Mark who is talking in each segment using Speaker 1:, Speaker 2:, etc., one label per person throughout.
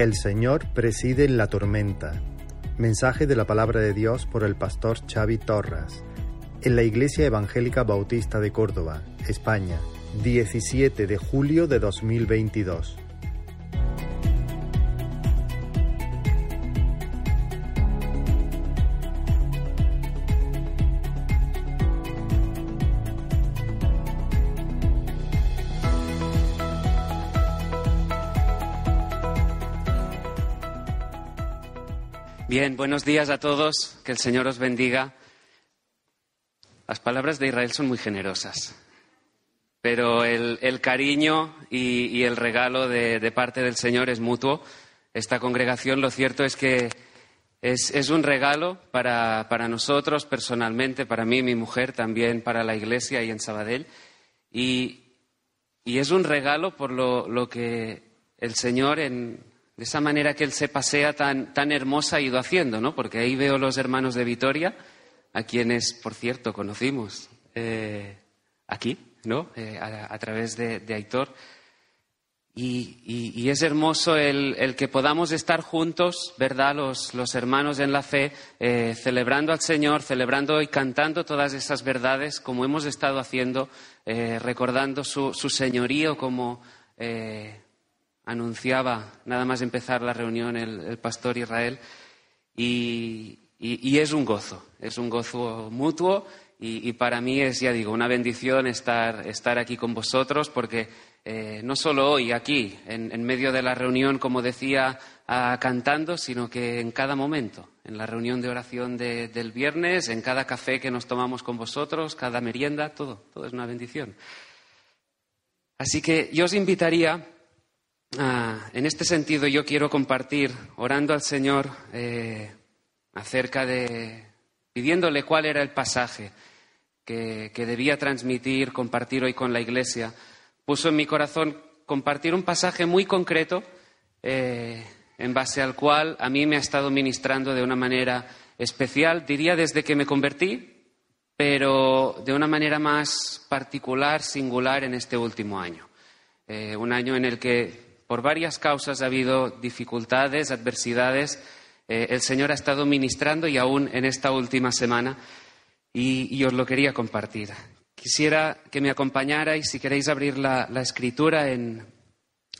Speaker 1: El Señor preside en la tormenta. Mensaje de la palabra de Dios por el pastor Xavi Torras. En la Iglesia Evangélica Bautista de Córdoba, España, 17 de julio de 2022.
Speaker 2: Buenos días a todos, que el Señor os bendiga. Las palabras de Israel son muy generosas, pero el, cariño y, el regalo de, parte del Señor es mutuo. Esta congregación, lo cierto es que es, un regalo para, nosotros personalmente, para mí, mi mujer, también para la iglesia y en Sabadell. Y, es un regalo por lo que el Señor en, de esa manera que Él se pasea tan, tan hermosa ha ido haciendo, ¿no? Porque ahí veo los hermanos de Vitoria, a quienes, por cierto, conocimos eh, aquí, ¿no? Eh, a, través de, Aitor. Y, es hermoso el, que podamos estar juntos, ¿verdad? Los, los hermanos en la fe, eh, celebrando al Señor, celebrando y cantando todas esas verdades, como hemos estado haciendo, recordando su, su señorío como anunciaba nada más empezar la reunión el, pastor Israel y, es un gozo, es un gozo mutuo y, para mí es, ya digo, una bendición estar, estar aquí con vosotros porque eh, no solo hoy aquí, en, medio de la reunión, como decía, cantando, sino que en cada momento, en la reunión de oración del viernes, en cada café que nos tomamos con vosotros, cada merienda, todo, todo es una bendición. Así que yo os invitaría Ah, en este sentido yo quiero compartir, orando al Señor eh, acerca de, pidiéndole cuál era el pasaje que, debía transmitir, compartir hoy con la Iglesia, puso en mi corazón compartir un pasaje muy concreto eh, en base al cual a mí me ha estado ministrando de una manera especial, diría desde que me convertí, pero de una manera más particular, singular en este último año. Eh, un año en el que por varias causas ha habido dificultades, adversidades. Eh, el Señor ha estado ministrando y aún en esta última semana y, os lo quería compartir. Quisiera que me acompañarais, si queréis abrir la, escritura en,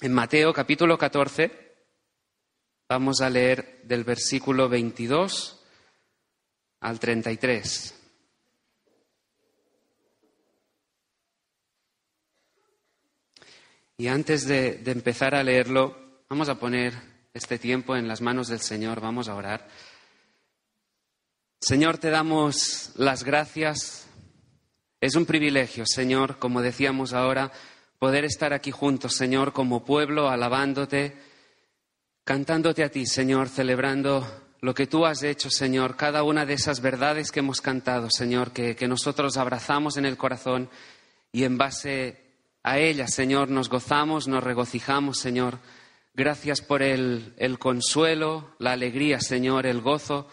Speaker 2: en Mateo capítulo 14. Vamos a leer del versículo 22 al 33. Y antes de, empezar a leerlo, vamos a poner este tiempo en las manos del Señor, vamos a orar. Señor, te damos las gracias. Es un privilegio, Señor, como decíamos ahora, poder estar aquí juntos, Señor, como pueblo, alabándote, cantándote a ti, Señor, celebrando lo que tú has hecho, Señor, cada una de esas verdades que hemos cantado, Señor, que, que nosotros abrazamos en el corazón y en base a ella, Señor, nos gozamos, nos regocijamos, Señor. Gracias por el, consuelo, la alegría, Señor, el gozo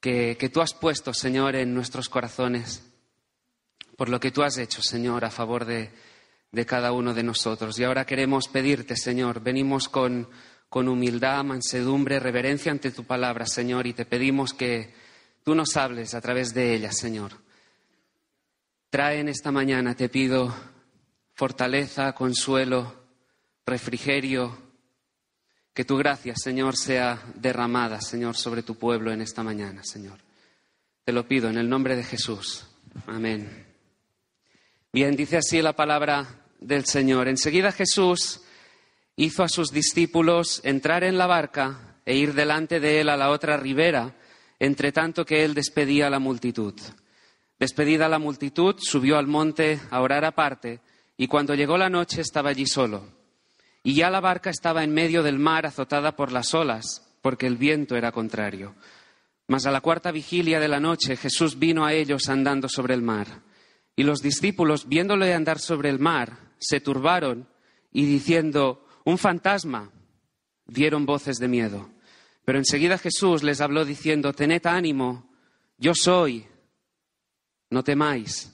Speaker 2: que, tú has puesto, Señor, en nuestros corazones. Por lo que tú has hecho, Señor, a favor de, cada uno de nosotros. Y ahora queremos pedirte, Señor, venimos con, con humildad, mansedumbre, reverencia ante tu palabra, Señor, y te pedimos que tú nos hables a través de ella, Señor. Trae en esta mañana, te pido, fortaleza, consuelo, refrigerio. Que tu gracia, Señor, sea derramada, Señor, sobre tu pueblo en esta mañana, Señor. Te lo pido en el nombre de Jesús. Amén. Bien, dice así la palabra del Señor. Enseguida Jesús hizo a sus discípulos entrar en la barca e ir delante de él a la otra ribera, entre tanto que él despedía a la multitud. Despedida la multitud, subió al monte a orar aparte y cuando llegó la noche estaba allí solo. Y ya la barca estaba en medio del mar azotada por las olas, porque el viento era contrario. Mas a la cuarta vigilia de la noche Jesús vino a ellos andando sobre el mar. Y los discípulos, viéndole andar sobre el mar, se turbaron y diciendo, un fantasma, dieron voces de miedo. Pero enseguida Jesús les habló diciendo, tened ánimo, yo soy, no temáis.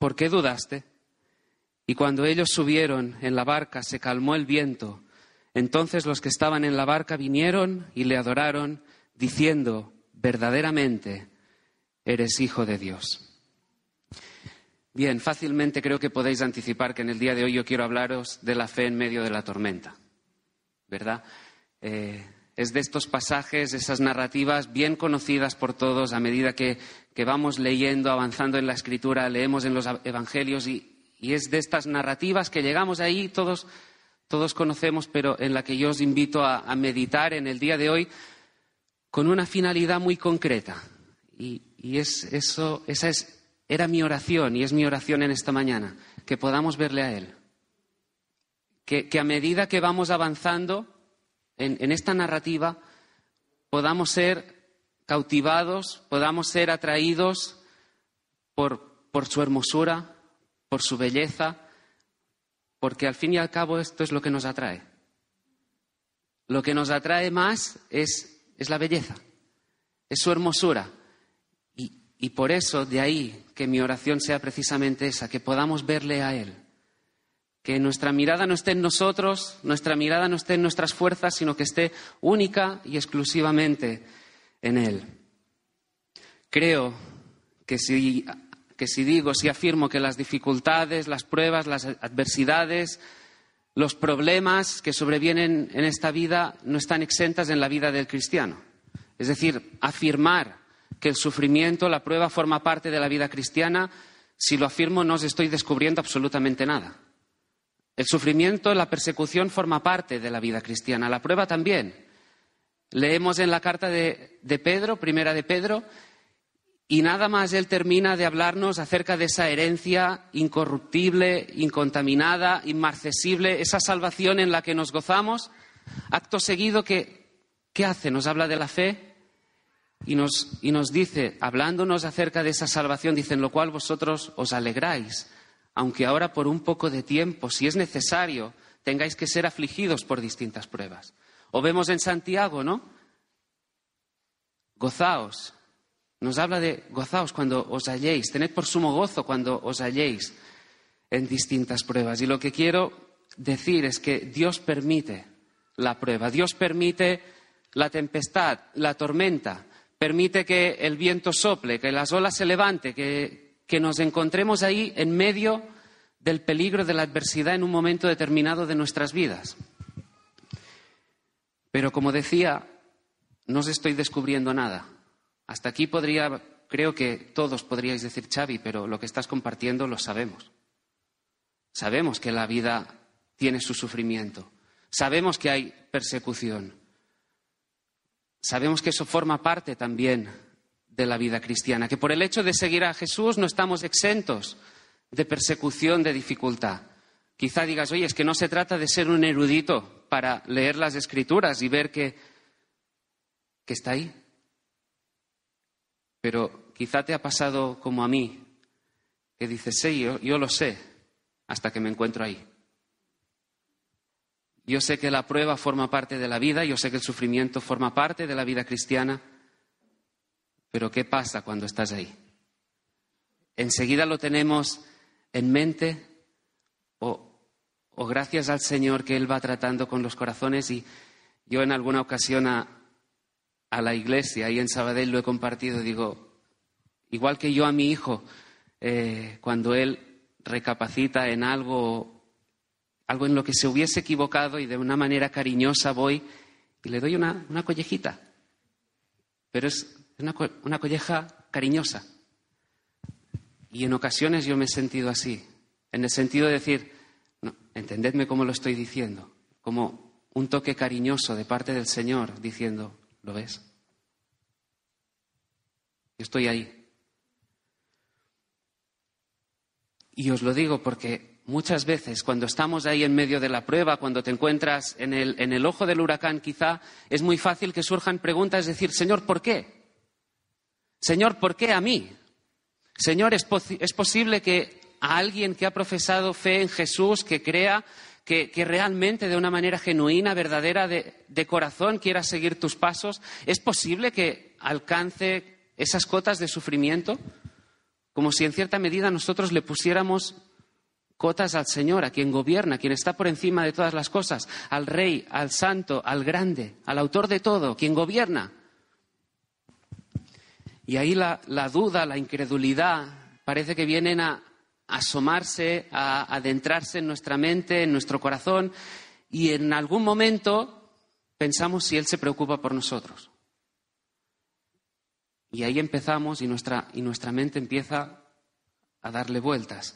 Speaker 2: ¿por qué dudaste? Y cuando ellos subieron en la barca se calmó el viento. Entonces los que estaban en la barca vinieron y le adoraron, diciendo, verdaderamente, eres hijo de Dios. Bien, fácilmente creo que podéis anticipar que en el día de hoy yo quiero hablaros de la fe en medio de la tormenta, ¿verdad? Eh, es de estos pasajes, esas narrativas bien conocidas por todos a medida que, vamos leyendo, avanzando en la escritura, leemos en los evangelios y, es de estas narrativas que llegamos ahí, todos, todos conocemos, pero en la que yo os invito a, meditar en el día de hoy con una finalidad muy concreta. Y, es, eso, esa es, era mi oración y es mi oración en esta mañana, que podamos verle a Él. que a medida que vamos avanzando, en, esta narrativa podamos ser cautivados, podamos ser atraídos por, su hermosura, por su belleza, porque al fin y al cabo esto es lo que nos atrae. Lo que nos atrae más es, la belleza, es su hermosura. Y, por eso, de ahí que mi oración sea precisamente esa, que podamos verle a Él, que nuestra mirada no esté en nosotros, nuestra mirada no esté en nuestras fuerzas, sino que esté única y exclusivamente en Él. Creo que si, digo, si afirmo que las dificultades, las pruebas, las adversidades, los problemas que sobrevienen en esta vida no están exentas en la vida del cristiano. Es decir, afirmar que el sufrimiento, la prueba forma parte de la vida cristiana, si lo afirmo no os estoy descubriendo absolutamente nada. El sufrimiento, la persecución forma parte de la vida cristiana, la prueba también. Leemos en la carta de, Pedro, primera de Pedro, y nada más él termina de hablarnos acerca de esa herencia incorruptible, incontaminada, inmarcesible, esa salvación en la que nos gozamos. Acto seguido, ¿qué, qué hace? Nos habla de la fe y nos, y nos dice, hablándonos acerca de esa salvación, dice, en lo cual vosotros os alegráis aunque ahora por un poco de tiempo, si es necesario, tengáis que ser afligidos por distintas pruebas. O vemos en Santiago, ¿no? Gozaos. Nos habla de gozaos cuando os halléis, tened por sumo gozo cuando os halléis en distintas pruebas. Y lo que quiero decir es que Dios permite la prueba, Dios permite la tempestad, la tormenta, permite que el viento sople, que las olas se levante, que, que nos encontremos ahí en medio del peligro de la adversidad en un momento determinado de nuestras vidas. Pero como decía, no os estoy descubriendo nada. Hasta aquí podría, creo que todos podríais decir, Xavi, pero lo que estás compartiendo lo sabemos. Sabemos que la vida tiene su sufrimiento. Sabemos que hay persecución. Sabemos que eso forma parte también de la vida cristiana, que por el hecho de seguir a Jesús no estamos exentos de persecución, de dificultad. Quizá digas, oye, es que no se trata de ser un erudito para leer las escrituras y ver que, que está ahí. Pero quizá te ha pasado como a mí, que dices, sí, yo, yo lo sé, hasta que me encuentro ahí. Yo sé que la prueba forma parte de la vida, yo sé que el sufrimiento forma parte de la vida cristiana, pero ¿qué pasa cuando estás ahí? ¿Enseguida lo tenemos en mente o, gracias al Señor que Él va tratando con los corazones? Y yo en alguna ocasión a, la iglesia, ahí en Sabadell lo he compartido, digo, igual que yo a mi hijo, eh, cuando él recapacita en algo, algo en lo que se hubiese equivocado y de una manera cariñosa voy y le doy una, una collejita. Pero es una, una colleja cariñosa. Y en ocasiones yo me he sentido así, en el sentido de decir, entendedme cómo lo estoy diciendo, como un toque cariñoso de parte del Señor diciendo, ¿lo ves? Yo estoy ahí. Y os lo digo porque muchas veces cuando estamos ahí en medio de la prueba, cuando te encuentras en el, en el ojo del huracán, quizá es muy fácil que surjan preguntas, es decir, Señor, ¿por qué? Señor, ¿por qué a mí? Señor, ¿es, es posible que a alguien que ha profesado fe en Jesús, que crea que, realmente de una manera genuina, verdadera, de, de, corazón quiera seguir tus pasos, ¿es posible que alcance esas cotas de sufrimiento? Como si en cierta medida nosotros le pusiéramos cotas al Señor, a quien gobierna, a quien está por encima de todas las cosas, al Rey, al Santo, al Grande, al autor de todo, quien gobierna. Y ahí la, duda, la incredulidad, parece que vienen a asomarse, a adentrarse en nuestra mente, en nuestro corazón, y en algún momento pensamos si Él se preocupa por nosotros. Y ahí empezamos y nuestra, y nuestra mente empieza a darle vueltas.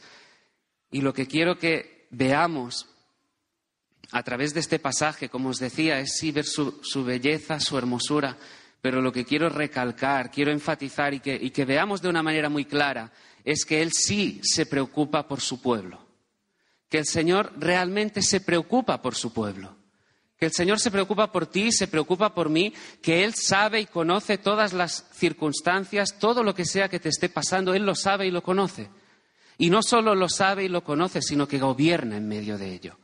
Speaker 2: Y lo que quiero que veamos a través de este pasaje, como os decía, es sí ver su, belleza, su hermosura, pero lo que quiero recalcar, quiero enfatizar y que, veamos de una manera muy clara es que Él sí se preocupa por su pueblo, que el Señor realmente se preocupa por su pueblo que el Señor se preocupa por ti, se preocupa por mí, que Él sabe y conoce todas las circunstancias, todo lo que sea que te esté pasando, Él lo sabe y lo conoce. Y no solo lo sabe y lo conoce, sino que gobierna en medio de ello.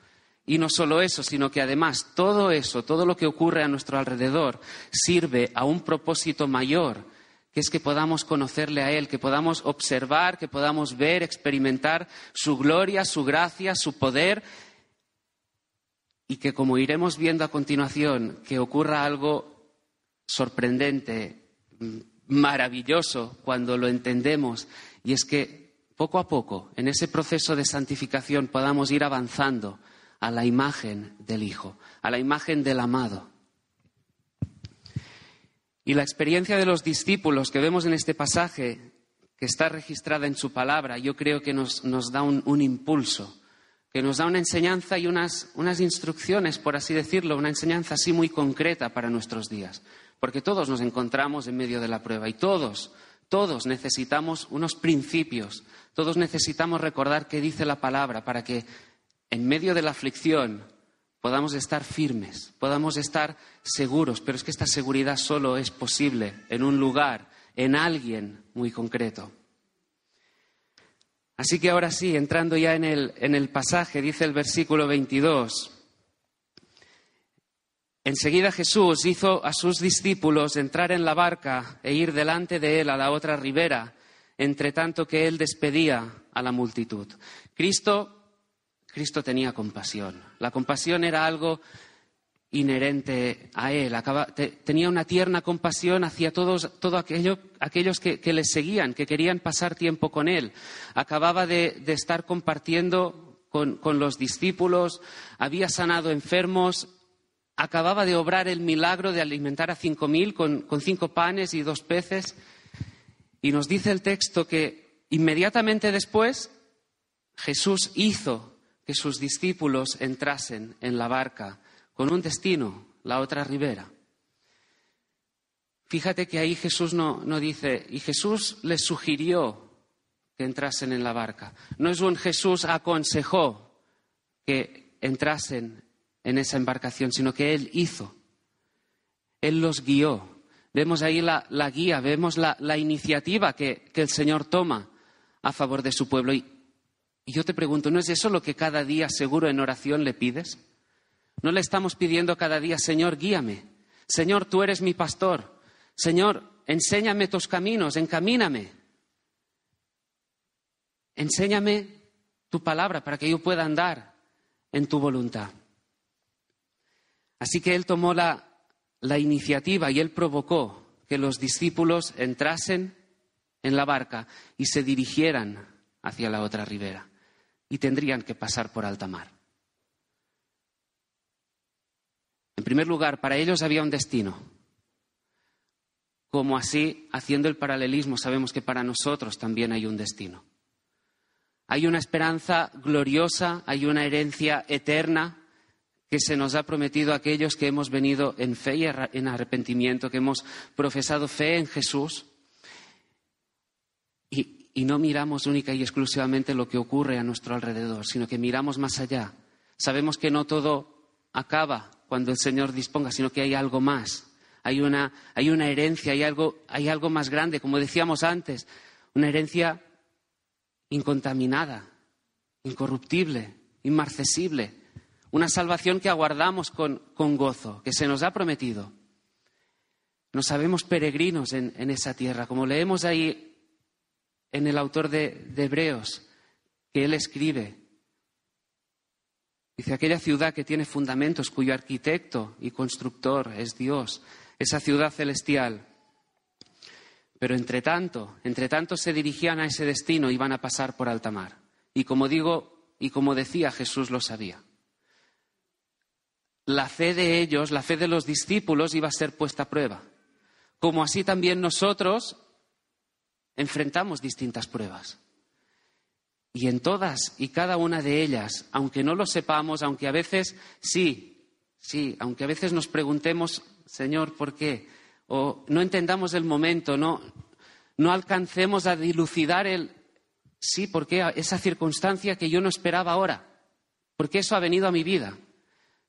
Speaker 2: Y no solo eso, sino que además todo eso, todo lo que ocurre a nuestro alrededor, sirve a un propósito mayor, que es que podamos conocerle a Él, que podamos observar, que podamos ver, experimentar su gloria, su gracia, su poder y que, como iremos viendo a continuación, que ocurra algo sorprendente, maravilloso cuando lo entendemos, y es que poco a poco, en ese proceso de santificación, podamos ir avanzando a la imagen del Hijo, a la imagen del amado. Y la experiencia de los discípulos que vemos en este pasaje, que está registrada en su palabra, yo creo que nos, da un impulso que nos da una enseñanza y unas, instrucciones, por así decirlo, una enseñanza así muy concreta para nuestros días. Porque todos nos encontramos en medio de la prueba y todos, todos necesitamos unos principios, todos necesitamos recordar qué dice la palabra para que en medio de la aflicción podamos estar firmes, podamos estar seguros, pero es que esta seguridad solo es posible en un lugar, en alguien muy concreto. Así que ahora sí, entrando ya en el, pasaje, dice el versículo 22. Enseguida Jesús hizo a sus discípulos entrar en la barca e ir delante de él a la otra ribera, entre tanto que él despedía a la multitud. Cristo, Cristo tenía compasión. La compasión era algo inherente a él. tenía una tierna compasión hacia todos aquellos que, le seguían, que querían pasar tiempo con él. Acababa de, estar compartiendo con, los discípulos, había sanado enfermos, acababa de obrar el milagro de alimentar a cinco mil con cinco panes y dos peces. Y nos dice el texto que inmediatamente después Jesús hizo que sus discípulos entrasen en la barca con un destino, la otra ribera. Fíjate que ahí Jesús no, no dice, y Jesús les sugirió que entrasen en la barca. No es un Jesús aconsejó que entrasen en esa embarcación, sino que Él hizo. Él los guió. Vemos ahí la, guía, vemos la, iniciativa que, que, el Señor toma a favor de su pueblo. y yo te pregunto, ¿no es eso lo que cada día seguro en oración le pides? No le estamos pidiendo cada día, Señor, guíame. Señor, tú eres mi pastor. Señor, enséñame tus caminos, encamíname. Enséñame tu palabra para que yo pueda andar en tu voluntad. Así que él tomó la, la iniciativa y él provocó que los discípulos entrasen en la barca y se dirigieran hacia la otra ribera. Y tendrían que pasar por alta mar. En primer lugar, para ellos había un destino. Como así, haciendo el paralelismo, sabemos que para nosotros también hay un destino. Hay una esperanza gloriosa, hay una herencia eterna que se nos ha prometido a aquellos que hemos venido en fe y en arrepentimiento, que hemos profesado fe en Jesús. Y, y no miramos única y exclusivamente lo que ocurre a nuestro alrededor, sino que miramos más allá. Sabemos que no todo acaba cuando el Señor disponga, sino que hay algo más. Hay una, hay una herencia, hay algo, hay algo más grande, como decíamos antes, una herencia incontaminada, incorruptible, inmarcesible, una salvación que aguardamos con, con gozo, que se nos ha prometido. Nos sabemos peregrinos en, en esa tierra, como leemos ahí en el autor de, Hebreos, que él escribe. Dice, aquella ciudad que tiene fundamentos, cuyo arquitecto y constructor es Dios, esa ciudad celestial. Pero entre tanto, entre tanto se dirigían a ese destino y iban a pasar por alta mar. Y como digo, y como decía, Jesús lo sabía. La fe de ellos, la fe de los discípulos iba a ser puesta a prueba. Como así también nosotros enfrentamos distintas pruebas. Y en todas y cada una de ellas, aunque no lo sepamos, aunque a veces sí, sí, aunque a veces nos preguntemos, Señor, ¿por qué? O no entendamos el momento, no, no alcancemos a dilucidar el sí, ¿por qué? Esa circunstancia que yo no esperaba ahora, porque eso ha venido a mi vida.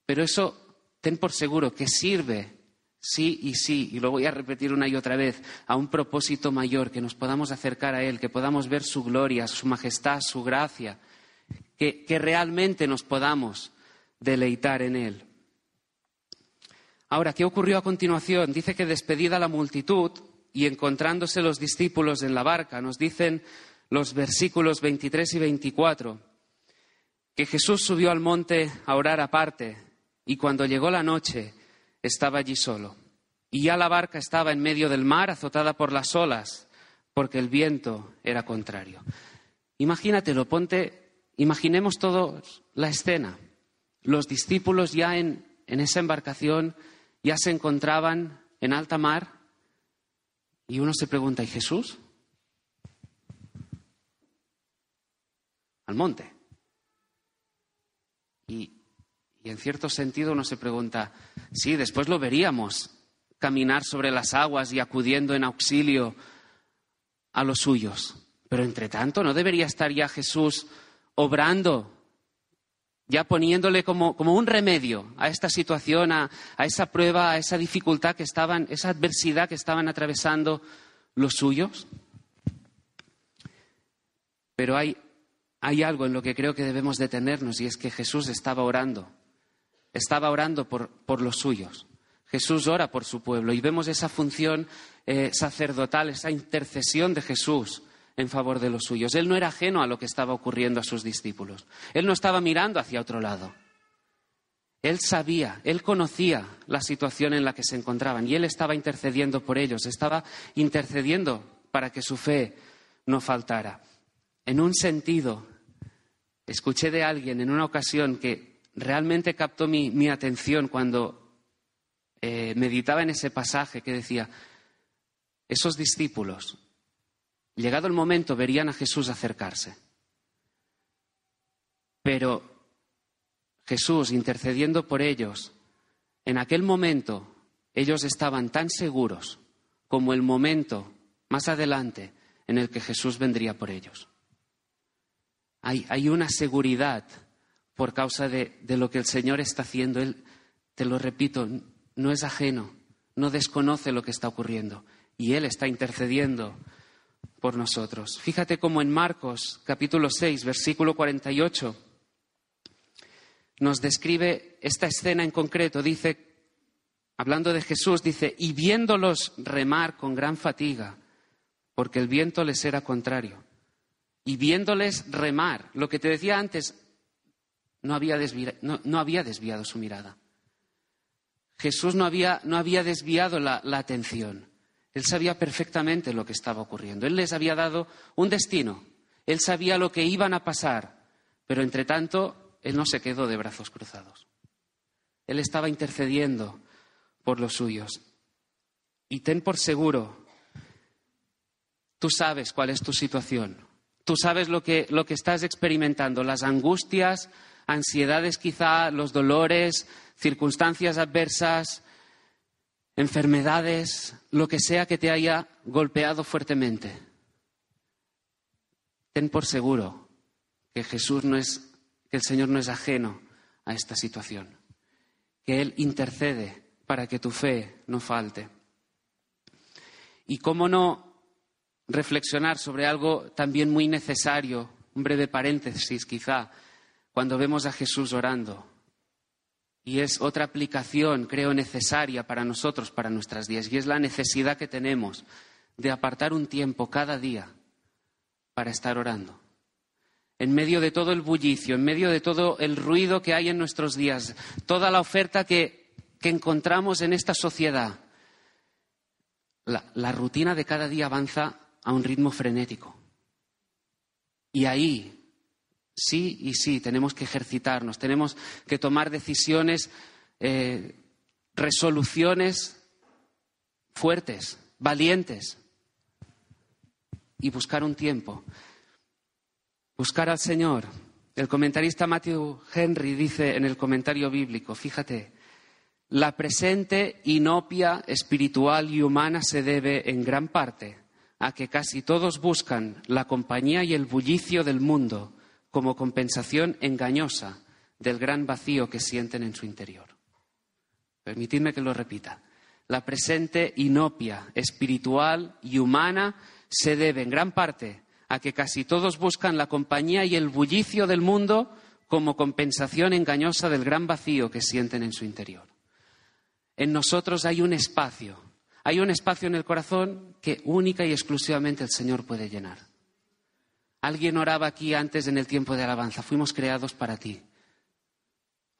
Speaker 2: Pero eso, ten por seguro que sirve sí y sí, y lo voy a repetir una y otra vez, a un propósito mayor, que nos podamos acercar a Él, que podamos ver su gloria, su majestad, su gracia, que, que realmente nos podamos deleitar en Él. Ahora, ¿qué ocurrió a continuación? Dice que despedida la multitud y encontrándose los discípulos en la barca, nos dicen los versículos 23 y 24, que Jesús subió al monte a orar aparte y cuando llegó la noche, estaba allí solo. Y ya la barca estaba en medio del mar, azotada por las olas, porque el viento era contrario. Imagínatelo, ponte, imaginemos todos la escena. Los discípulos ya en, en esa embarcación ya se encontraban en alta mar y uno se pregunta, ¿y Jesús? Al monte. Y, y en cierto sentido uno se pregunta, sí, después lo veríamos, caminar sobre las aguas y acudiendo en auxilio a los suyos. Pero entre tanto, ¿no debería estar ya Jesús obrando, ya poniéndole como, como un remedio a esta situación, a, esa prueba, a esa dificultad que estaban, esa adversidad que estaban atravesando los suyos? Pero hay, hay algo en lo que creo que debemos detenernos y es que Jesús estaba orando estaba orando por, los suyos. Jesús ora por su pueblo y vemos esa función eh, sacerdotal, esa intercesión de Jesús en favor de los suyos. Él no era ajeno a lo que estaba ocurriendo a sus discípulos. Él no estaba mirando hacia otro lado. Él sabía, él conocía la situación en la que se encontraban y él estaba intercediendo por ellos, estaba intercediendo para que su fe no faltara. En un sentido, escuché de alguien en una ocasión que realmente captó mi, atención cuando eh, meditaba en ese pasaje que decía, esos discípulos, llegado el momento, verían a Jesús acercarse. Pero Jesús, intercediendo por ellos, en aquel momento ellos estaban tan seguros como el momento más adelante en el que Jesús vendría por ellos. Hay, hay una seguridad por causa de, lo que el Señor está haciendo. Él, te lo repito, no es ajeno, no desconoce lo que está ocurriendo y Él está intercediendo por nosotros. Fíjate cómo en Marcos capítulo 6, versículo 48, nos describe esta escena en concreto. Dice, hablando de Jesús, dice, y viéndolos remar con gran fatiga, porque el viento les era contrario. Y viéndoles remar, lo que te decía antes, no había, desviado su mirada. Jesús no había, desviado la, atención. Él sabía perfectamente lo que estaba ocurriendo. Él les había dado un destino. Él sabía lo que iban a pasar. Pero entre tanto, Él no se quedó de brazos cruzados. Él estaba intercediendo por los suyos. Y ten por seguro, tú sabes cuál es tu situación. Tú sabes lo que estás experimentando, las angustias, ansiedades quizá, los dolores, circunstancias adversas, enfermedades, lo que sea que te haya golpeado fuertemente. ten por seguro que Jesús no es, que el Señor no es ajeno a esta situación, que Él intercede para que tu fe no falte. Y cómo no reflexionar sobre algo también muy necesario, un breve paréntesis quizá, cuando vemos a Jesús orando. Y es otra aplicación, creo, necesaria para nosotros, para nuestras días, y es la necesidad que tenemos de apartar un tiempo cada día para estar orando. En medio de todo el bullicio, en medio de todo el ruido que hay en nuestros días, toda la oferta que, que encontramos en esta sociedad, la, la rutina de cada día avanza a un ritmo frenético. Y ahí Sí y sí, tenemos que ejercitarnos, tenemos que tomar decisiones, eh, resoluciones fuertes, valientes y buscar un tiempo. Buscar al Señor. El comentarista Matthew Henry dice en el comentario bíblico, fíjate, la presente inopia espiritual y humana se debe en gran parte a que casi todos buscan la compañía y el bullicio del mundo como compensación engañosa del gran vacío que sienten en su interior. Permitidme que lo repita. La presente inopia espiritual y humana se debe en gran parte a que casi todos buscan la compañía y el bullicio del mundo como compensación engañosa del gran vacío que sienten en su interior. En nosotros hay un espacio, hay un espacio en el corazón que única y exclusivamente el Señor puede llenar. Alguien oraba aquí antes en el tiempo de alabanza. Fuimos creados para ti.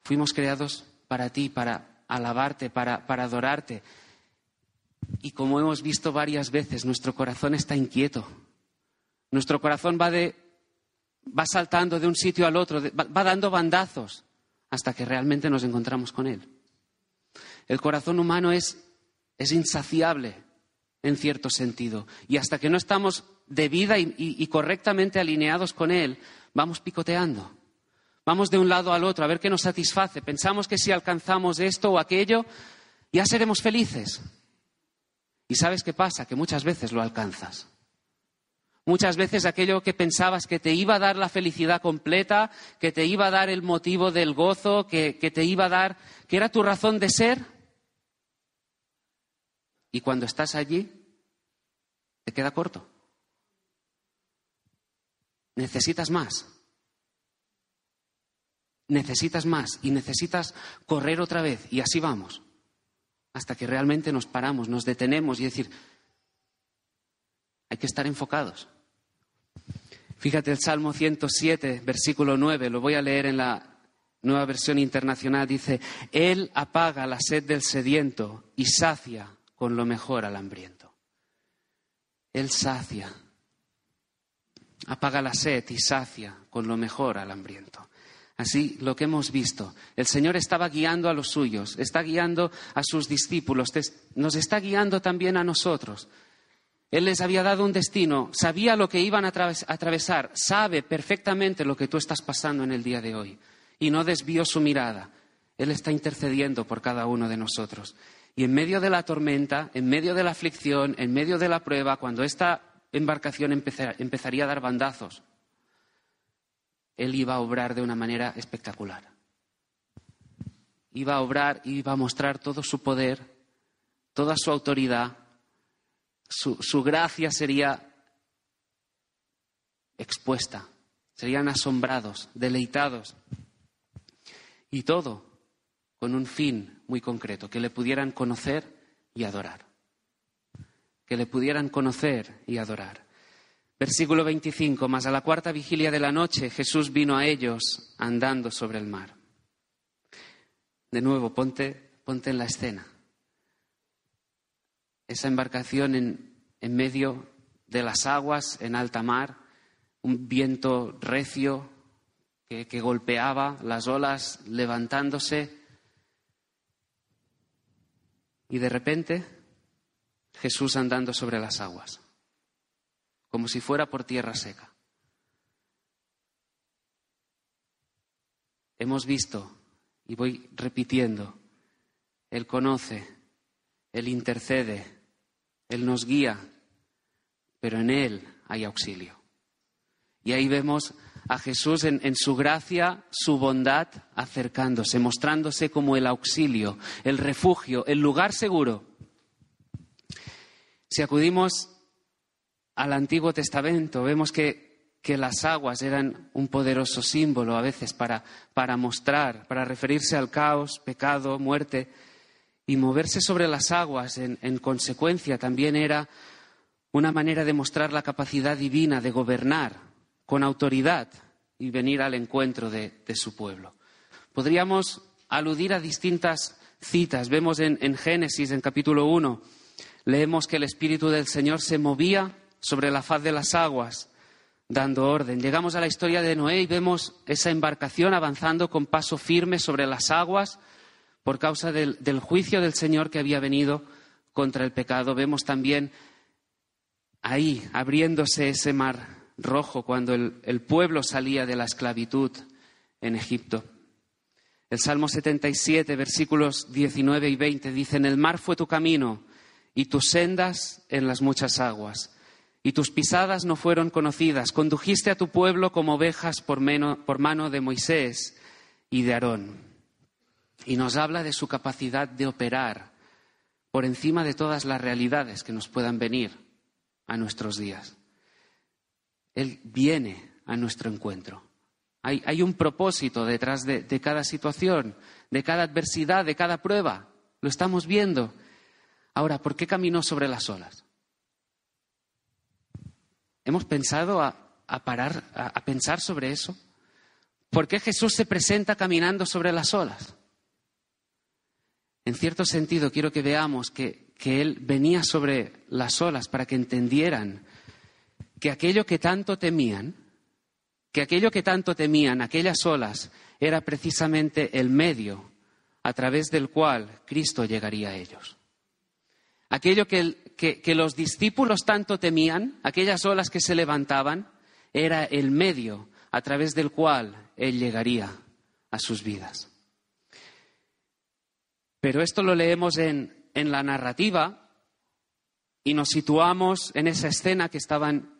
Speaker 2: Fuimos creados para ti, para alabarte, para, para adorarte. Y como hemos visto varias veces, nuestro corazón está inquieto. Nuestro corazón va, de, va saltando de un sitio al otro, va, dando bandazos hasta que realmente nos encontramos con Él. El corazón humano es, es insaciable en cierto sentido. Y hasta que no estamos de vida y, correctamente alineados con Él, vamos picoteando. Vamos de un lado al otro a ver qué nos satisface. Pensamos que si alcanzamos esto o aquello, ya seremos felices. ¿Y sabes qué pasa? Que muchas veces lo alcanzas. Muchas veces aquello que pensabas que te iba a dar la felicidad completa, que te iba a dar el motivo del gozo, que, que te iba a dar, que era tu razón de ser. Y cuando estás allí, te queda corto. Necesitas más. Necesitas más y necesitas correr otra vez y así vamos. Hasta que realmente nos paramos, nos detenemos y decir, hay que estar enfocados. Fíjate el Salmo 107, versículo 9, lo voy a leer en la nueva versión internacional, dice, Él apaga la sed del sediento y sacia con lo mejor al hambriento. Él sacia apaga la sed y sacia con lo mejor al hambriento. Así lo que hemos visto, el Señor estaba guiando a los suyos, está guiando a sus discípulos, nos está guiando también a nosotros. Él les había dado un destino, sabía lo que iban a atravesar, sabe perfectamente lo que tú estás pasando en el día de hoy y no desvió su mirada. Él está intercediendo por cada uno de nosotros. Y en medio de la tormenta, en medio de la aflicción, en medio de la prueba, cuando esta embarcación empezaría a dar bandazos, Él iba a obrar de una manera espectacular. Iba a obrar iba a mostrar todo su poder, toda su autoridad, su, su gracia sería expuesta, serían asombrados, deleitados. Y todo con un fin muy concreto, que le pudieran conocer y adorar que le pudieran conocer y adorar. Versículo 25, más a la cuarta vigilia de la noche Jesús vino a ellos andando sobre el mar. De nuevo, ponte, ponte en la escena. Esa embarcación en, en medio de las aguas, en alta mar, un viento recio que, que golpeaba, las olas levantándose. Y de repente Jesús andando sobre las aguas, como si fuera por tierra seca. Hemos visto, y voy repitiendo, Él conoce, Él intercede, Él nos guía, pero en Él hay auxilio. Y ahí vemos a Jesús en, su gracia, su bondad, acercándose, mostrándose como el auxilio, el refugio, el lugar seguro. Si acudimos al Antiguo Testamento, vemos que, que las aguas eran un poderoso símbolo a veces para, para mostrar, para referirse al caos, pecado, muerte. Y moverse sobre las aguas, en consecuencia, también era una manera de mostrar la capacidad divina de gobernar con autoridad y venir al encuentro de, su pueblo. Podríamos aludir a distintas citas. Vemos en, Génesis, en capítulo 1, leemos que el Espíritu del Señor se movía sobre la faz de las aguas, dando orden. Llegamos a la historia de Noé y vemos esa embarcación avanzando con paso firme sobre las aguas por causa del juicio del Señor que había venido contra el pecado. Vemos también ahí abriéndose ese mar rojo cuando el, pueblo salía de la esclavitud en Egipto. El Salmo 77, versículos 19 y 20 dicen, el mar fue tu camino y tus sendas en las muchas aguas, y tus pisadas no fueron conocidas. Condujiste a tu pueblo como ovejas por, por mano de Moisés y de Aarón. Y nos habla de su capacidad de operar por encima de todas las realidades que nos puedan venir a nuestros días. Él viene a nuestro encuentro. Hay, hay un propósito detrás de, cada situación, de cada adversidad, de cada prueba. Lo estamos viendo. Ahora, ¿por qué caminó sobre las olas? ¿Hemos pensado a, parar, a, pensar sobre eso? ¿Por qué Jesús se presenta caminando sobre las olas? En cierto sentido, quiero que veamos que Él venía sobre las olas para que entendieran que aquello que tanto temían, que aquello que tanto temían, aquellas olas, era precisamente el medio a través del cual Cristo llegaría a ellos. Aquello que, que, los discípulos tanto temían, aquellas olas que se levantaban, era el medio a través del cual Él llegaría a sus vidas. Pero esto lo leemos en, en la narrativa y nos situamos en esa escena que estaban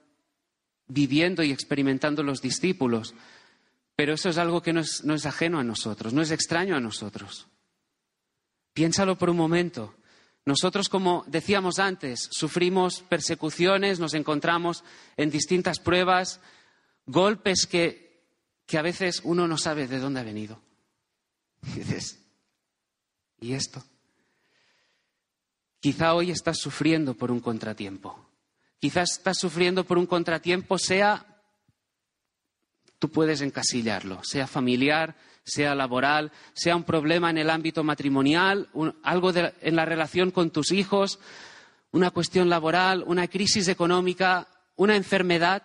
Speaker 2: viviendo y experimentando los discípulos. Pero eso es algo que no es, no es ajeno a nosotros, no es extraño a nosotros. Piénsalo por un momento. Nosotros, como decíamos antes, sufrimos persecuciones, nos encontramos en distintas pruebas, golpes que, que a veces uno no sabe de dónde ha venido. Y ¿y esto? Quizá hoy estás sufriendo por un contratiempo. Quizás estás sufriendo por un contratiempo, sea, tú puedes encasillarlo, sea familiar, sea laboral, sea un problema en el ámbito matrimonial, algo en la relación con tus hijos, una cuestión laboral, una crisis económica, una enfermedad.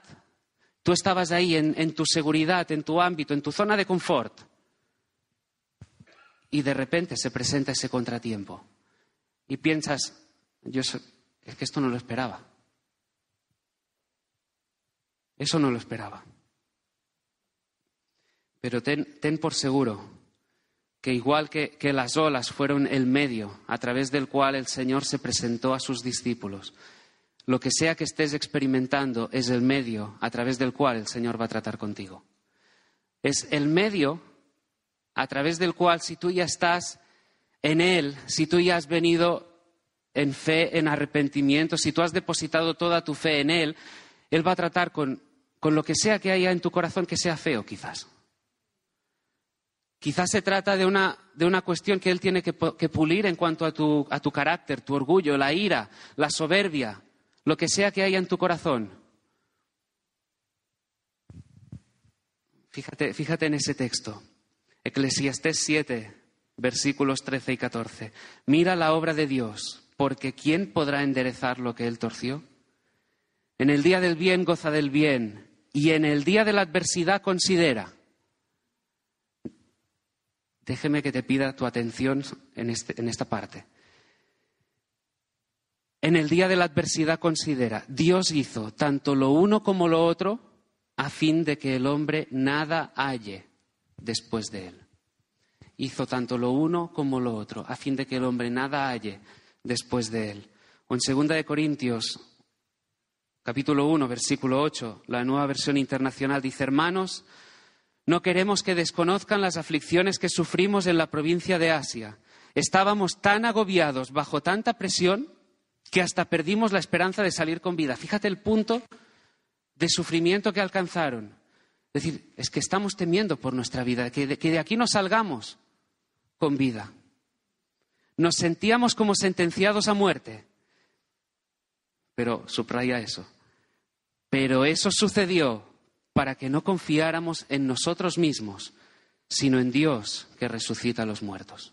Speaker 2: Tú estabas ahí en, en tu seguridad, en tu ámbito, en tu zona de confort. Y de repente se presenta ese contratiempo. Y piensas, yo es que esto no lo esperaba. Eso no lo esperaba. Pero ten, por seguro que igual que, que, las olas fueron el medio a través del cual el Señor se presentó a sus discípulos, lo que sea que estés experimentando es el medio a través del cual el Señor va a tratar contigo. Es el medio a través del cual si tú ya estás en Él, si tú ya has venido en fe, en arrepentimiento, si tú has depositado toda tu fe en Él, Él va a tratar con, con lo que sea que haya en tu corazón que sea feo, quizás. Quizás se trata de una, de una cuestión que Él tiene que, pulir en cuanto a tu, a tu carácter, tu orgullo, la ira, la soberbia, lo que sea que haya en tu corazón. Fíjate, fíjate en ese texto. Eclesiastés 7, versículos 13 y 14. Mira la obra de Dios, porque ¿quién podrá enderezar lo que Él torció? En el día del bien goza del bien, y en el día de la adversidad considera. Déjeme que te pida tu atención en, este, en esta parte. En el día de la adversidad considera, Dios hizo tanto lo uno como lo otro a fin de que el hombre nada halle después de él. Hizo tanto lo uno como lo otro a fin de que el hombre nada halle después de él. O en 2 de Corintios capítulo 1, versículo 8, la nueva versión internacional dice, hermanos, no queremos que desconozcan las aflicciones que sufrimos en la provincia de Asia. Estábamos tan agobiados bajo tanta presión que hasta perdimos la esperanza de salir con vida. Fíjate el punto de sufrimiento que alcanzaron. Es decir, es que estamos temiendo por nuestra vida, que de, que de aquí no salgamos con vida. Nos sentíamos como sentenciados a muerte. Pero subraya eso. Pero eso sucedió para que no confiáramos en nosotros mismos, sino en Dios que resucita a los muertos.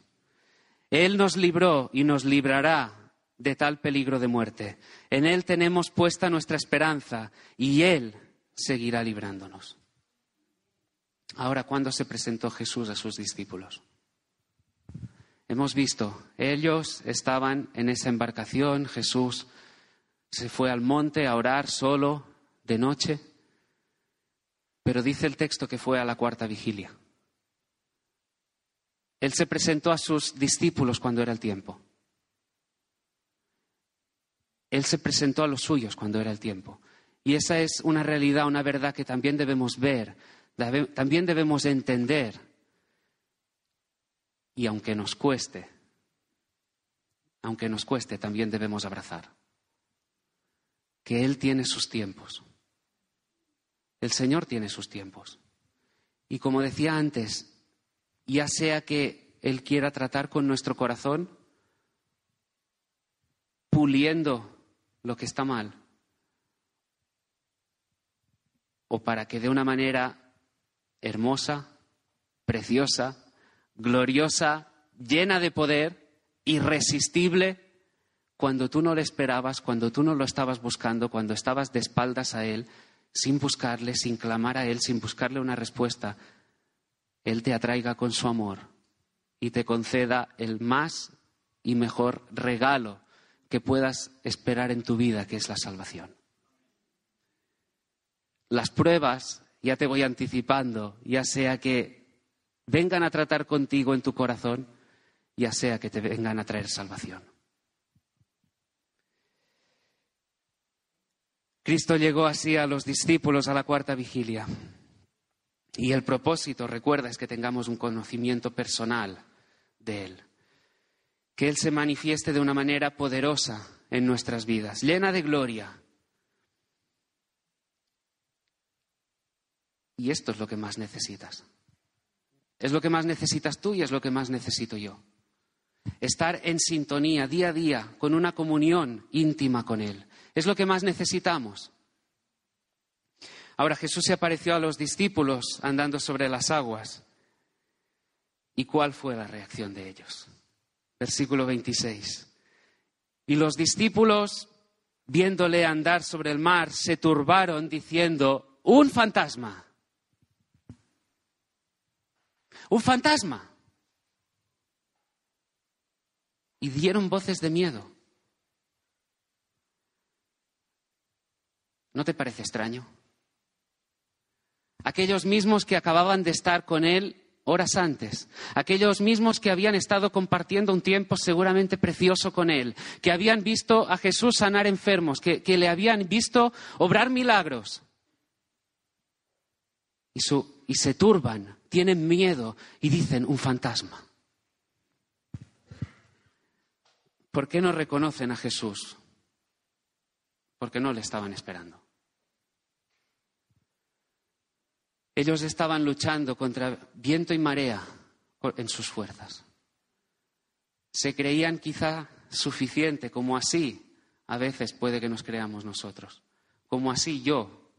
Speaker 2: Él nos libró y nos librará de tal peligro de muerte. En Él tenemos puesta nuestra esperanza y Él seguirá librándonos. Ahora, ¿cuándo se presentó Jesús a sus discípulos? Hemos visto, ellos estaban en esa embarcación, Jesús se fue al monte a orar solo de noche. Pero dice el texto que fue a la cuarta vigilia. Él se presentó a sus discípulos cuando era el tiempo. Él se presentó a los suyos cuando era el tiempo. Y esa es una realidad, una verdad que también debemos ver, también debemos entender. Y aunque nos cueste, aunque nos cueste, también debemos abrazar. Que Él tiene sus tiempos. El Señor tiene sus tiempos. Y como decía antes, ya sea que Él quiera tratar con nuestro corazón, puliendo lo que está mal, o para que de una manera hermosa, preciosa, gloriosa, llena de poder, irresistible, cuando tú no lo esperabas, cuando tú no lo estabas buscando, cuando estabas de espaldas a Él, sin buscarle, sin clamar a Él, sin buscarle una respuesta, Él te atraiga con su amor y te conceda el más y mejor regalo que puedas esperar en tu vida, que es la salvación. Las pruebas, ya te voy anticipando, ya sea que vengan a tratar contigo en tu corazón, ya sea que te vengan a traer salvación. Cristo llegó así a los discípulos a la cuarta vigilia. Y el propósito, recuerda, es que tengamos un conocimiento personal de Él. Que Él se manifieste de una manera poderosa en nuestras vidas, llena de gloria. Y esto es lo que más necesitas. Es lo que más necesitas tú y es lo que más necesito yo. Estar en sintonía día a día, con una comunión íntima con Él. Es lo que más necesitamos. Ahora Jesús se apareció a los discípulos andando sobre las aguas. ¿Y cuál fue la reacción de ellos? Versículo 26. Y los discípulos, viéndole andar sobre el mar, se turbaron diciendo, un fantasma. Un fantasma. Y dieron voces de miedo. ¿No te parece extraño? Aquellos mismos que acababan de estar con él horas antes, aquellos mismos que habían estado compartiendo un tiempo seguramente precioso con él, que habían visto a Jesús sanar enfermos, que, le habían visto obrar milagros. Y, y se turban, tienen miedo y dicen un fantasma. ¿Por qué no reconocen a Jesús? Porque no le estaban esperando. Ellos estaban luchando contra viento y marea en sus fuerzas. Se creían quizá suficiente, como así a veces puede que nos creamos nosotros, como así yo.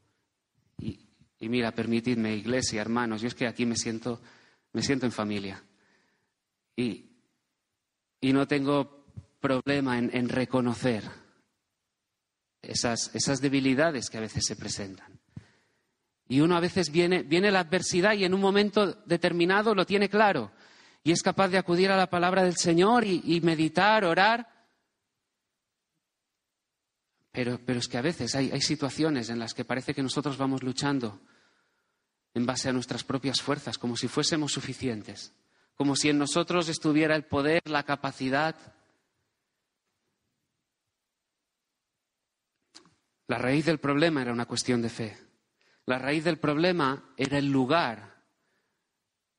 Speaker 2: Y, mira, permitidme, iglesia, hermanos, yo es que aquí me siento, me siento en familia. Y, no tengo problema en, reconocer esas debilidades que a veces se presentan. Y uno a veces viene, viene la adversidad y en un momento determinado lo tiene claro y es capaz de acudir a la palabra del Señor y, meditar, orar. Pero, pero, es que a veces hay, hay situaciones en las que parece que nosotros vamos luchando en base a nuestras propias fuerzas, como si fuésemos suficientes, como si en nosotros estuviera el poder, la capacidad. La raíz del problema era una cuestión de fe. La raíz del problema era el lugar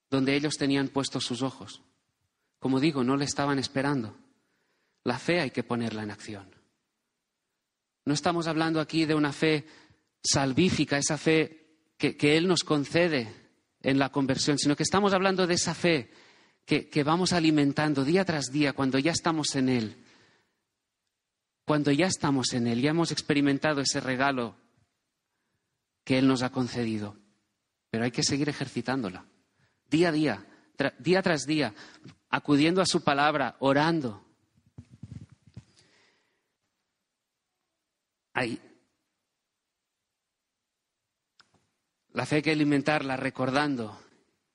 Speaker 2: donde ellos tenían puestos sus ojos. Como digo, no le estaban esperando. La fe hay que ponerla en acción. No estamos hablando aquí de una fe salvífica, esa fe que, Él nos concede en la conversión, sino que estamos hablando de esa fe que, que vamos alimentando día tras día cuando ya estamos en Él. Cuando ya estamos en Él, ya hemos experimentado ese regalo que Él nos ha concedido. Pero hay que seguir ejercitándola, día a día, día tras día, acudiendo a su palabra, orando. Hay, la fe hay que alimentarla recordando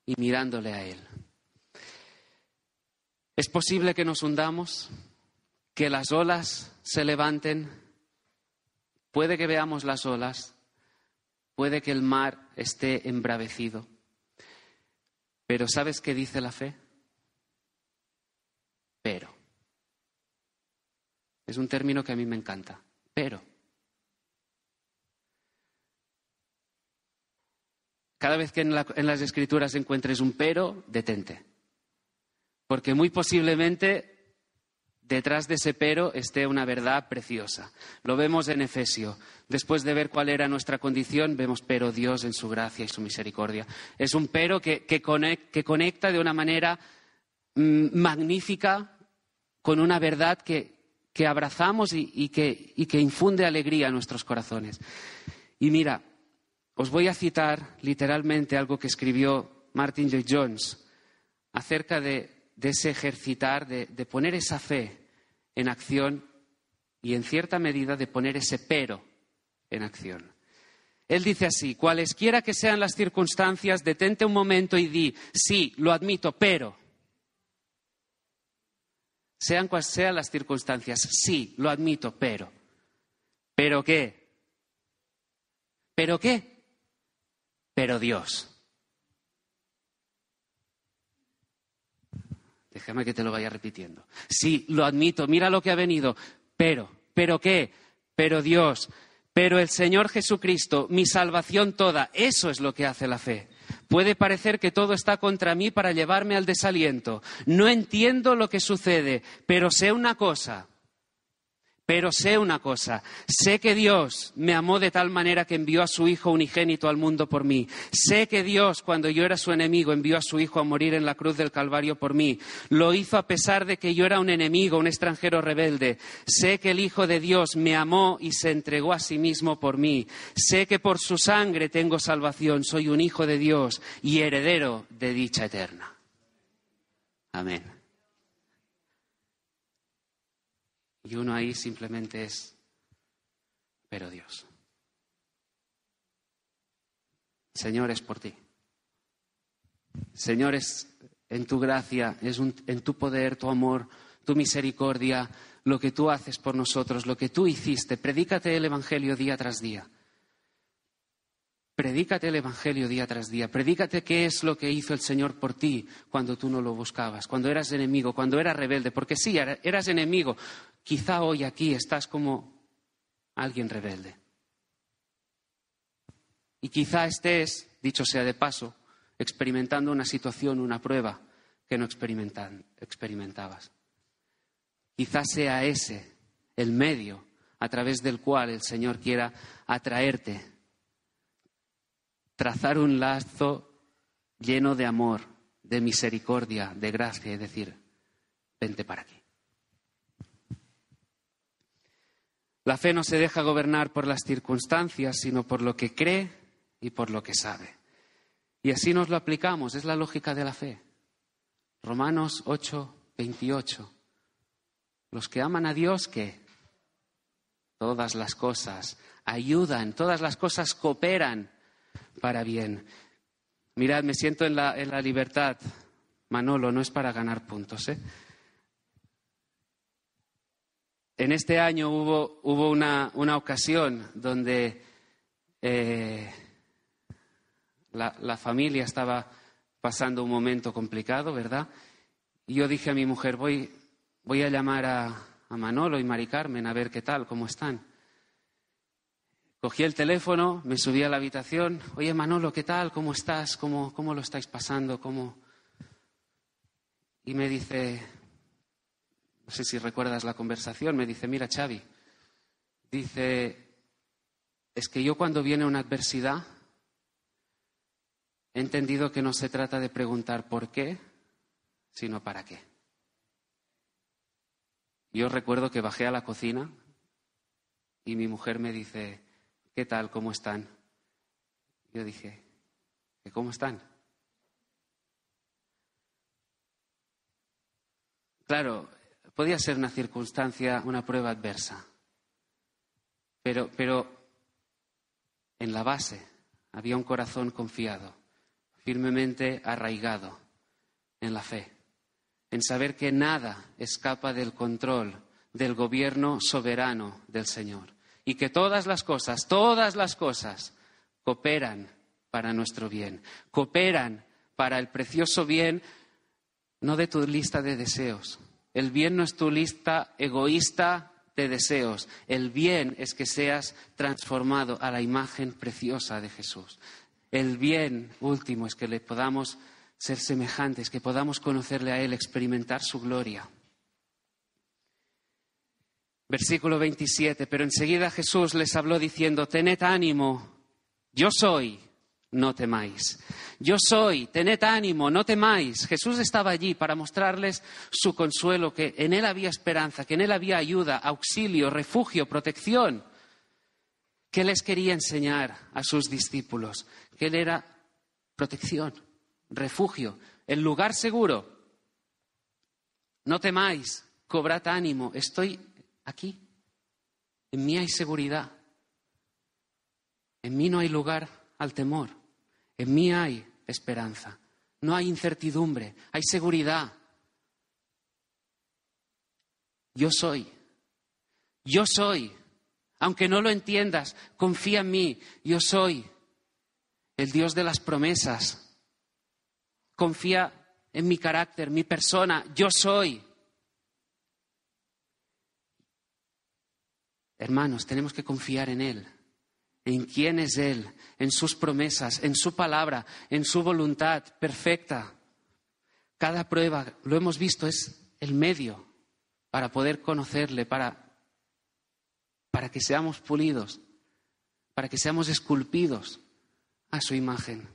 Speaker 2: y mirándole a Él. Es posible que nos hundamos, que las olas se levanten, puede que veamos las olas, puede que el mar esté embravecido, pero ¿sabes qué dice la fe? pero. Es un término que a mí me encanta, pero. Cada vez que en, las escrituras encuentres un pero, detente. Porque muy posiblemente detrás de ese pero esté una verdad preciosa. Lo vemos en Efesio. Después de ver cuál era nuestra condición, vemos pero Dios en su gracia y su misericordia. Es un pero que, conecta de una manera mm, magnífica con una verdad que, abrazamos y, que, infunde alegría a nuestros corazones. Y mira, os voy a citar literalmente algo que escribió Martin Lloyd Jones acerca de, ese ejercitar, de, poner esa fe en acción y en cierta medida de poner ese pero en acción. Él dice así, cualesquiera que sean las circunstancias, detente un momento y di, sí, lo admito, pero sean cuales sean las circunstancias. Sí, lo admito, pero. ¿Pero qué? ¿Pero qué? Pero Dios. Déjame que te lo vaya repitiendo. Sí, lo admito, mira lo que ha venido, pero, ¿pero qué? Pero Dios, pero el Señor Jesucristo, mi salvación toda, eso es lo que hace la fe. Puede parecer que todo está contra mí para llevarme al desaliento. No entiendo lo que sucede, pero sé una cosa. Pero sé una cosa, sé que Dios me amó de tal manera que envió a su Hijo unigénito al mundo por mí. Sé que Dios, cuando yo era su enemigo, envió a su Hijo a morir en la cruz del Calvario por mí. Lo hizo a pesar de que yo era un enemigo, un extranjero rebelde. Sé que el Hijo de Dios me amó y se entregó a sí mismo por mí. Sé que por su sangre tengo salvación. Soy un Hijo de Dios y heredero de dicha eterna. Amén. Y uno ahí simplemente es, pero Dios. Señor, es por ti. Señor, es en tu gracia, es en tu poder, tu amor, tu misericordia, lo que tú haces por nosotros, lo que tú hiciste. Predícate el Evangelio día tras día. Predícate el Evangelio día tras día. Predícate qué es lo que hizo el Señor por ti cuando tú no lo buscabas, cuando eras enemigo, cuando eras rebelde. Porque sí, eras enemigo. Quizá hoy aquí estás como alguien rebelde. Y quizá estés, dicho sea de paso, experimentando una situación, una prueba que no experimentabas. Quizá sea ese el medio a través del cual el Señor quiera atraerte trazar un lazo lleno de amor, de misericordia, de gracia y decir, vente para aquí. La fe no se deja gobernar por las circunstancias, sino por lo que cree y por lo que sabe. Y así nos lo aplicamos, es la lógica de la fe. Romanos 8, 28. Los que aman a Dios, que todas las cosas ayudan, todas las cosas cooperan para bien. Mirad, me siento en la, libertad. Manolo, no es para ganar puntos. ¿eh? En este año hubo, una, ocasión donde eh, la, familia estaba pasando un momento complicado, ¿verdad? Y yo dije a mi mujer, voy, voy a llamar a, a Manolo y Mari Carmen a ver qué tal, cómo están. Cogí el teléfono, me subí a la habitación. Oye, Manolo, ¿qué tal? ¿Cómo estás? ¿Cómo, cómo lo estáis pasando? ¿Cómo? Y me dice, no sé si recuerdas la conversación, me dice, mira, Xavi, dice, es que yo cuando viene una adversidad, he entendido que no se trata de preguntar por qué, sino para qué. Yo recuerdo que bajé a la cocina y mi mujer me dice, ¿qué tal? ¿Cómo están? Yo dije, ¿qué cómo están? Claro, podía ser una circunstancia, una prueba adversa, pero, pero en la base había un corazón confiado, firmemente arraigado en la fe, en saber que nada escapa del control del gobierno soberano del Señor y que todas las cosas, todas las cosas cooperan para nuestro bien, cooperan para el precioso bien no de tu lista de deseos. El bien no es tu lista egoísta de deseos. El bien es que seas transformado a la imagen preciosa de Jesús. El bien último es que le podamos ser semejantes, que podamos conocerle a Él, experimentar su gloria. Versículo 27, pero enseguida Jesús les habló diciendo, tened ánimo, yo soy, no temáis. Yo soy, tened ánimo, no temáis. Jesús estaba allí para mostrarles su consuelo, que en Él había esperanza, que en Él había ayuda, auxilio, refugio, protección. ¿Qué les quería enseñar a sus discípulos? Que Él era protección, refugio, el lugar seguro. No temáis, cobrad ánimo, estoy aquí. En mí hay seguridad. En mí no hay lugar al temor. En mí hay esperanza. No hay incertidumbre, hay seguridad. Yo soy. Yo soy. Aunque no lo entiendas, confía en mí. Yo soy el Dios de las promesas. Confía en mi carácter, mi persona. Yo soy. Hermanos, tenemos que confiar en Él, en quién es Él, en sus promesas, en su palabra, en su voluntad perfecta. Cada prueba, lo hemos visto, es el medio para poder conocerle, para, para que seamos pulidos, para que seamos esculpidos a su imagen.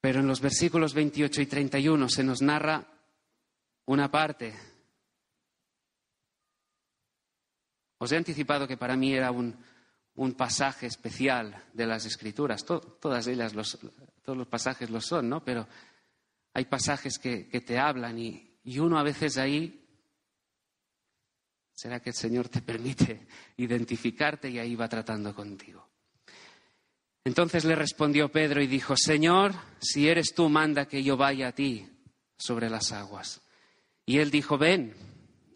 Speaker 2: Pero en los versículos 28 y 31 se nos narra una parte Os he anticipado que para mí era un, pasaje especial de las Escrituras. todas ellas, todos los pasajes lo son, ¿no? Pero hay pasajes que, te hablan y, y uno a veces ahí será que el Señor te permite identificarte y ahí va tratando contigo. Entonces le respondió Pedro y dijo, Señor, si eres tú, manda que yo vaya a ti sobre las aguas. Y él dijo, ven.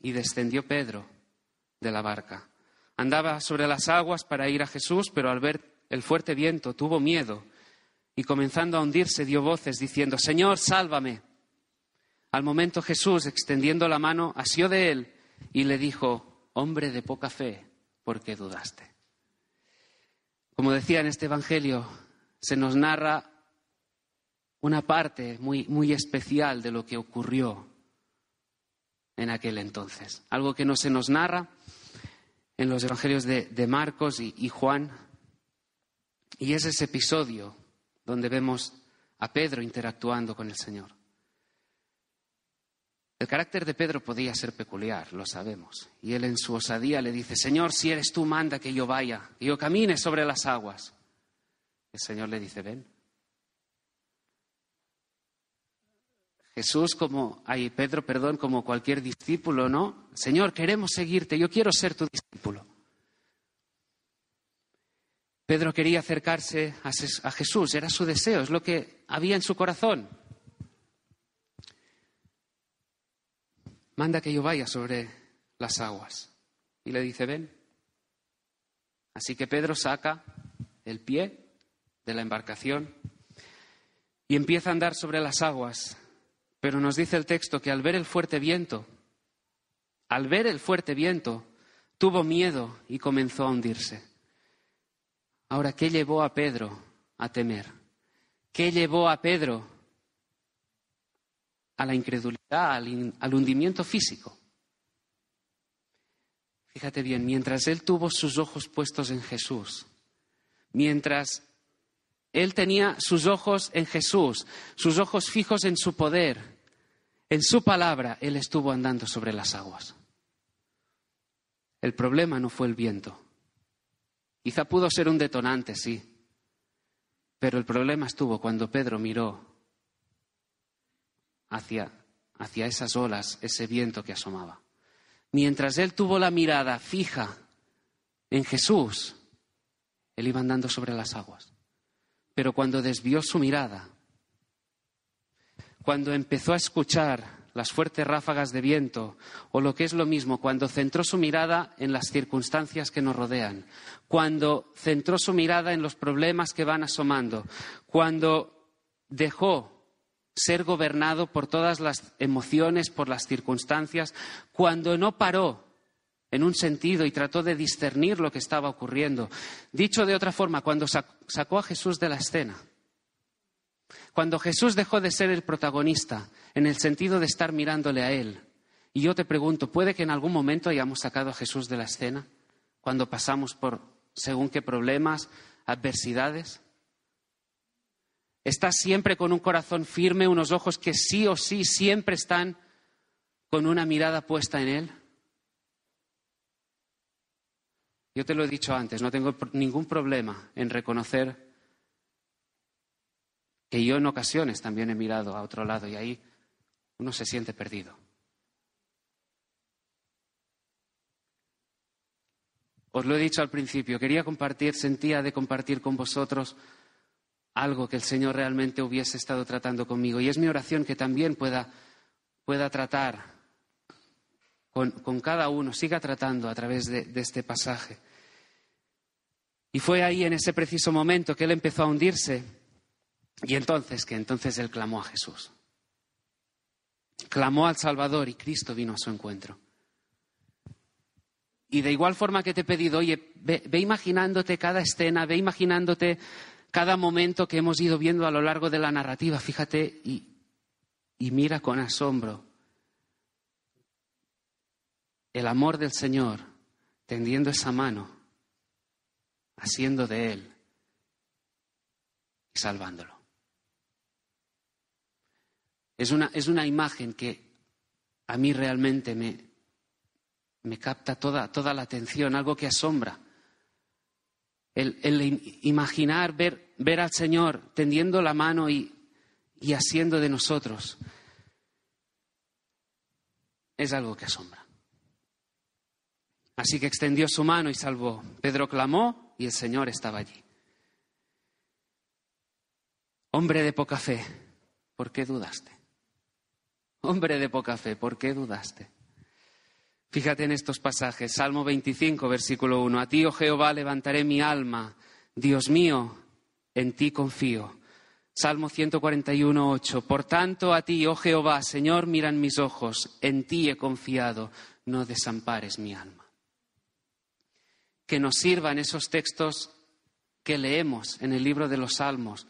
Speaker 2: Y descendió Pedro de la barca. Andaba sobre las aguas para ir a Jesús, pero al ver el fuerte viento tuvo miedo y comenzando a hundirse dio voces diciendo, Señor, sálvame. Al momento Jesús, extendiendo la mano, asió de él y le dijo, hombre de poca fe, ¿por qué dudaste? Como decía en este Evangelio, se nos narra una parte muy, muy especial de lo que ocurrió en aquel entonces. Algo que no se nos narra en los evangelios de, Marcos y, y Juan. Y es ese episodio donde vemos a Pedro interactuando con el Señor. El carácter de Pedro podía ser peculiar, lo sabemos. Y él en su osadía le dice, Señor, si eres tú, manda que yo vaya, que yo camine sobre las aguas. El Señor le dice, ven. Jesús como, ay, Pedro, perdón, como cualquier discípulo, ¿no? Señor, queremos seguirte, yo quiero ser tu discípulo. Pedro quería acercarse a Jesús, era su deseo, es lo que había en su corazón. Manda que yo vaya sobre las aguas. Y le dice, ven. Así que Pedro saca el pie de la embarcación y empieza a andar sobre las aguas pero nos dice el texto que al ver el fuerte viento, al ver el fuerte viento, tuvo miedo y comenzó a hundirse. Ahora, ¿qué llevó a Pedro a temer? ¿Qué llevó a Pedro a la incredulidad, al, hundimiento físico? Fíjate bien, mientras él tuvo sus ojos puestos en Jesús, mientras él tenía sus ojos en Jesús, sus ojos fijos en su poder, en su palabra, él estuvo andando sobre las aguas. El problema no fue el viento. Quizá pudo ser un detonante, sí, pero el problema estuvo cuando Pedro miró hacia, hacia esas olas, ese viento que asomaba. Mientras él tuvo la mirada fija en Jesús, él iba andando sobre las aguas. Pero cuando desvió su mirada, cuando empezó a escuchar las fuertes ráfagas de viento, o lo que es lo mismo, cuando centró su mirada en las circunstancias que nos rodean, cuando centró su mirada en los problemas que van asomando, cuando dejó ser gobernado por todas las emociones, por las circunstancias, cuando no paró en un sentido y trató de discernir lo que estaba ocurriendo. Dicho de otra forma, cuando sacó a Jesús de la escena, cuando Jesús dejó de ser el protagonista en el sentido de estar mirándole a Él, y yo te pregunto, ¿puede que en algún momento hayamos sacado a Jesús de la escena? Cuando pasamos por según qué problemas, adversidades. ¿Estás siempre con un corazón firme, unos ojos que sí o sí siempre están con una mirada puesta en Él? Yo te lo he dicho antes, no tengo ningún problema en reconocer que yo en ocasiones también he mirado a otro lado y ahí uno se siente perdido. Os lo he dicho al principio, quería compartir, sentía de compartir con vosotros algo que el Señor realmente hubiese estado tratando conmigo. Y es mi oración que también pueda, pueda tratar con, cada uno, siga tratando a través de este pasaje. Y fue ahí, en ese preciso momento, que Él empezó a hundirse y entonces, que entonces él clamó a Jesús. Clamó al Salvador y Cristo vino a su encuentro. Y de igual forma que te he pedido, oye, ve, imaginándote cada escena, ve imaginándote cada momento que hemos ido viendo a lo largo de la narrativa, fíjate y, y mira con asombro el amor del Señor tendiendo esa mano, haciendo de Él y salvándolo. Es una, imagen que a mí realmente me, me capta toda, toda, la atención, algo que asombra. El, imaginar, ver, ver, al Señor tendiendo la mano y, y haciendo de nosotros es algo que asombra. Así que extendió su mano y salvó. Pedro clamó y el Señor estaba allí. Hombre de poca fe, ¿por qué dudaste? Hombre de poca fe, ¿por qué dudaste? Fíjate en estos pasajes. Salmo 25, versículo 1. A ti, oh Jehová, levantaré mi alma. Dios mío, en ti confío. Salmo 141, 8. Por tanto, a ti, oh Jehová, Señor, miran mis ojos. En ti he confiado. No desampares mi alma. Que nos sirvan esos textos que leemos en el libro de los Salmos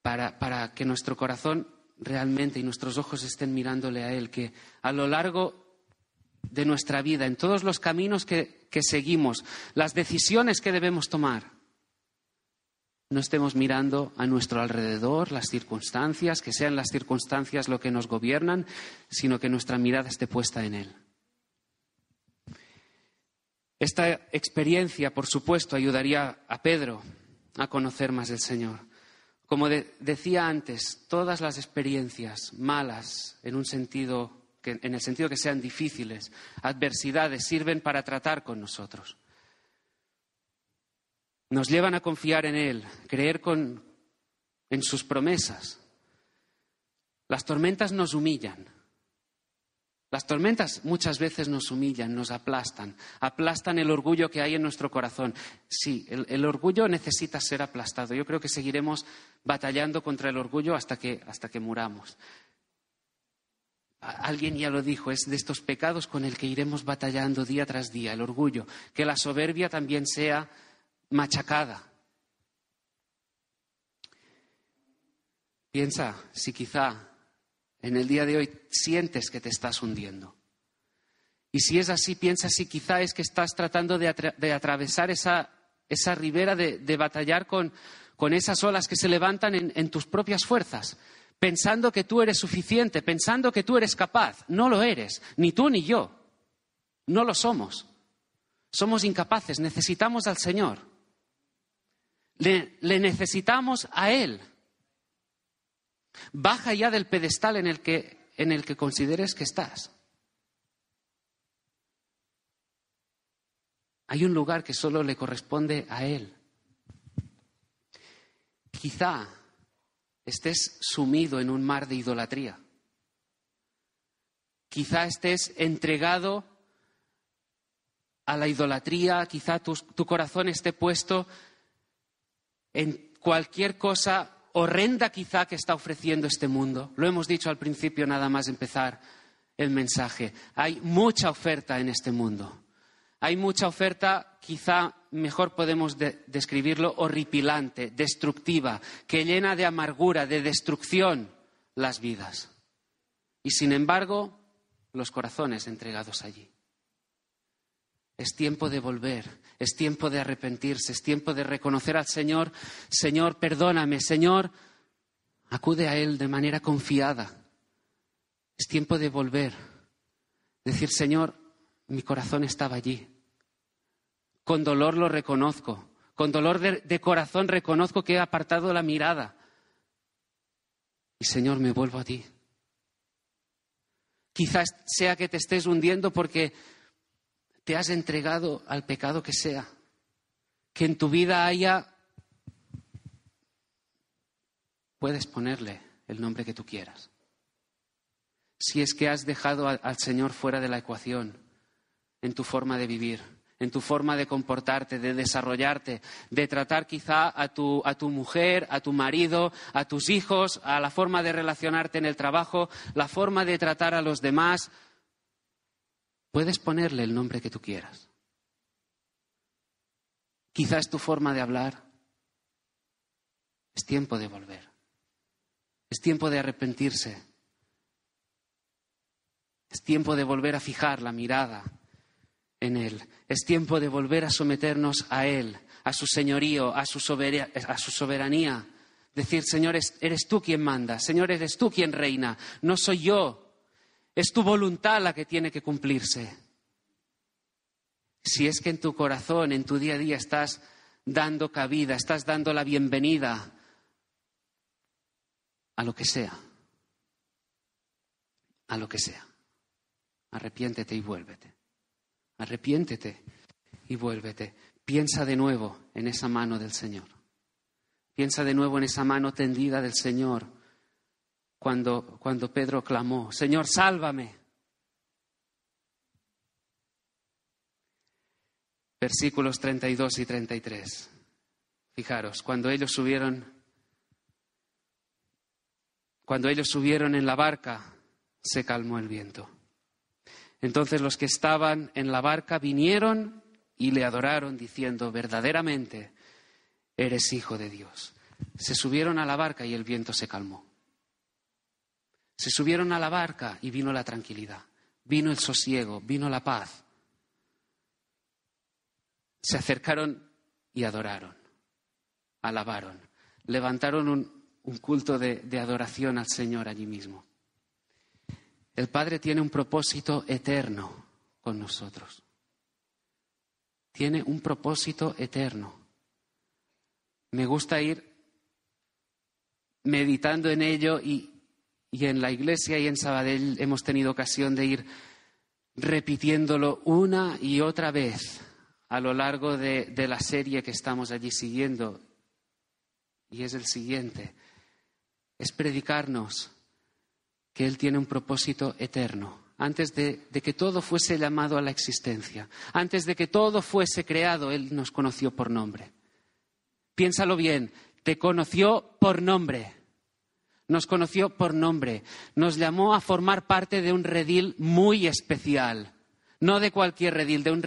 Speaker 2: para, para que nuestro corazón realmente y nuestros ojos estén mirándole a Él, que a lo largo de nuestra vida, en todos los caminos que, que seguimos, las decisiones que debemos tomar, no estemos mirando a nuestro alrededor, las circunstancias, que sean las circunstancias lo que nos gobiernan, sino que nuestra mirada esté puesta en Él. Esta experiencia, por supuesto, ayudaría a Pedro a conocer más del Señor. Como decía antes, todas las experiencias malas, en, un sentido en el sentido que sean difíciles, adversidades, sirven para tratar con nosotros. Nos llevan a confiar en Él, creer en sus promesas. Las tormentas nos humillan, las tormentas muchas veces nos humillan, nos aplastan, aplastan el orgullo que hay en nuestro corazón. Sí, el, orgullo necesita ser aplastado. Yo creo que seguiremos batallando contra el orgullo hasta que, hasta que muramos. alguien ya lo dijo, es de estos pecados con el que iremos batallando día tras día, el orgullo, que la soberbia también sea machacada. Piensa si quizá en el día de hoy sientes que te estás hundiendo. Y si es así, piensa si quizá es que estás tratando de, atravesar esa, ribera, de, batallar con, esas olas que se levantan en tus propias fuerzas, pensando que tú eres suficiente, pensando que tú eres capaz. No lo eres, ni tú ni yo. No lo somos. Somos incapaces, necesitamos al Señor. Le, necesitamos a Él. Baja ya del pedestal en el que, en el que consideres que estás. Hay un lugar que solo le corresponde a Él. Quizá estés sumido en un mar de idolatría. Quizá estés entregado a la idolatría, quizá tu, corazón esté puesto en cualquier cosa horrenda quizá que está ofreciendo este mundo. Lo hemos dicho al principio nada más empezar el mensaje. Hay mucha oferta en este mundo. Hay mucha oferta, quizá mejor podemos describirlo, horripilante, destructiva, que llena de amargura, de destrucción las vidas. Y sin embargo, los corazones entregados allí. Es tiempo de volver, es tiempo de arrepentirse, es tiempo de reconocer al Señor, Señor, perdóname, Señor, acude a Él de manera confiada. Es tiempo de volver, decir, Señor, mi corazón estaba allí, con dolor lo reconozco. Con dolor de, corazón reconozco que he apartado la mirada. Y Señor, me vuelvo a ti. Quizás sea que te estés hundiendo porque te has entregado al pecado que sea. Que en tu vida haya... Puedes ponerle el nombre que tú quieras. Si es que has dejado al Señor fuera de la ecuación en tu forma de vivir en tu forma de comportarte, de desarrollarte, de tratar quizá a tu, a tu mujer, a tu marido, a tus hijos, a la forma de relacionarte en el trabajo, la forma de tratar a los demás. Puedes ponerle el nombre que tú quieras. Quizá es tu forma de hablar. Es tiempo de volver. Es tiempo de arrepentirse. Es tiempo de volver a fijar la mirada en Él. Es tiempo de volver a someternos a Él, a su señorío, a su, soberanía. Decir, Señor, eres tú quien manda, Señor, eres tú quien reina, no soy yo. Es tu voluntad la que tiene que cumplirse. Si es que en tu corazón, en tu día a día, estás dando cabida, estás dando la bienvenida a lo que sea, a lo que sea. Arrepiéntete y vuélvete. Arrepiéntete y vuélvete. Piensa de nuevo en esa mano del Señor. Piensa de nuevo en esa mano tendida del Señor cuando, cuando Pedro clamó, Señor, sálvame. Versículos 32 y 33. Fijaros, cuando ellos subieron, cuando ellos subieron en la barca, se calmó el viento. Entonces los que estaban en la barca vinieron y le adoraron diciendo, verdaderamente eres hijo de Dios. Se subieron a la barca y el viento se calmó. Se subieron a la barca y vino la tranquilidad, vino el sosiego, vino la paz. Se acercaron y adoraron, alabaron, levantaron un, culto de adoración al Señor allí mismo. El Padre tiene un propósito eterno con nosotros. Tiene un propósito eterno. Me gusta ir meditando en ello y, en la iglesia y en Sabadell hemos tenido ocasión de ir repitiéndolo una y otra vez a lo largo de la serie que estamos allí siguiendo. Y es el siguiente. Es predicarnos que Él tiene un propósito eterno, antes de, que todo fuese llamado a la existencia, antes de que todo fuese creado, Él nos conoció por nombre. Piénsalo bien, te conoció por nombre. Nos conoció por nombre, nos llamó a formar parte de un redil muy especial, no de cualquier redil, de un,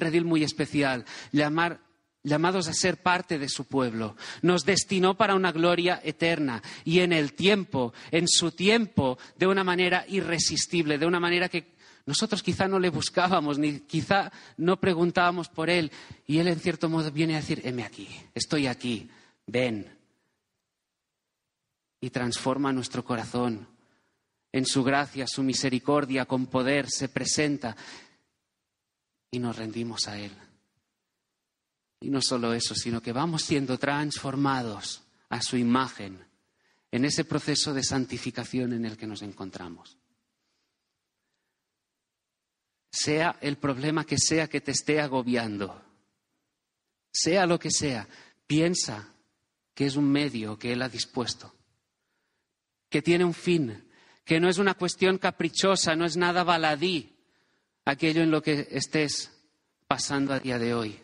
Speaker 2: redil muy especial, llamados a ser parte de su pueblo. Nos destinó para una gloria eterna. Y en el tiempo, en su tiempo, de una manera irresistible, de una manera que nosotros quizá no le buscábamos, ni quizá no preguntábamos por él. Y él en cierto modo viene a decir, heme aquí, estoy aquí, ven, y transforma nuestro corazón. En su gracia, su misericordia, con poder, se presenta y nos rendimos a Él. Y no solo eso, sino que vamos siendo transformados a su imagen en ese proceso de santificación en el que nos encontramos. Sea el problema que sea que te esté agobiando, sea lo que sea, piensa que es un medio que Él ha dispuesto que tiene un fin, que no es una cuestión caprichosa, no es nada baladí aquello en lo que estés pasando a día de hoy,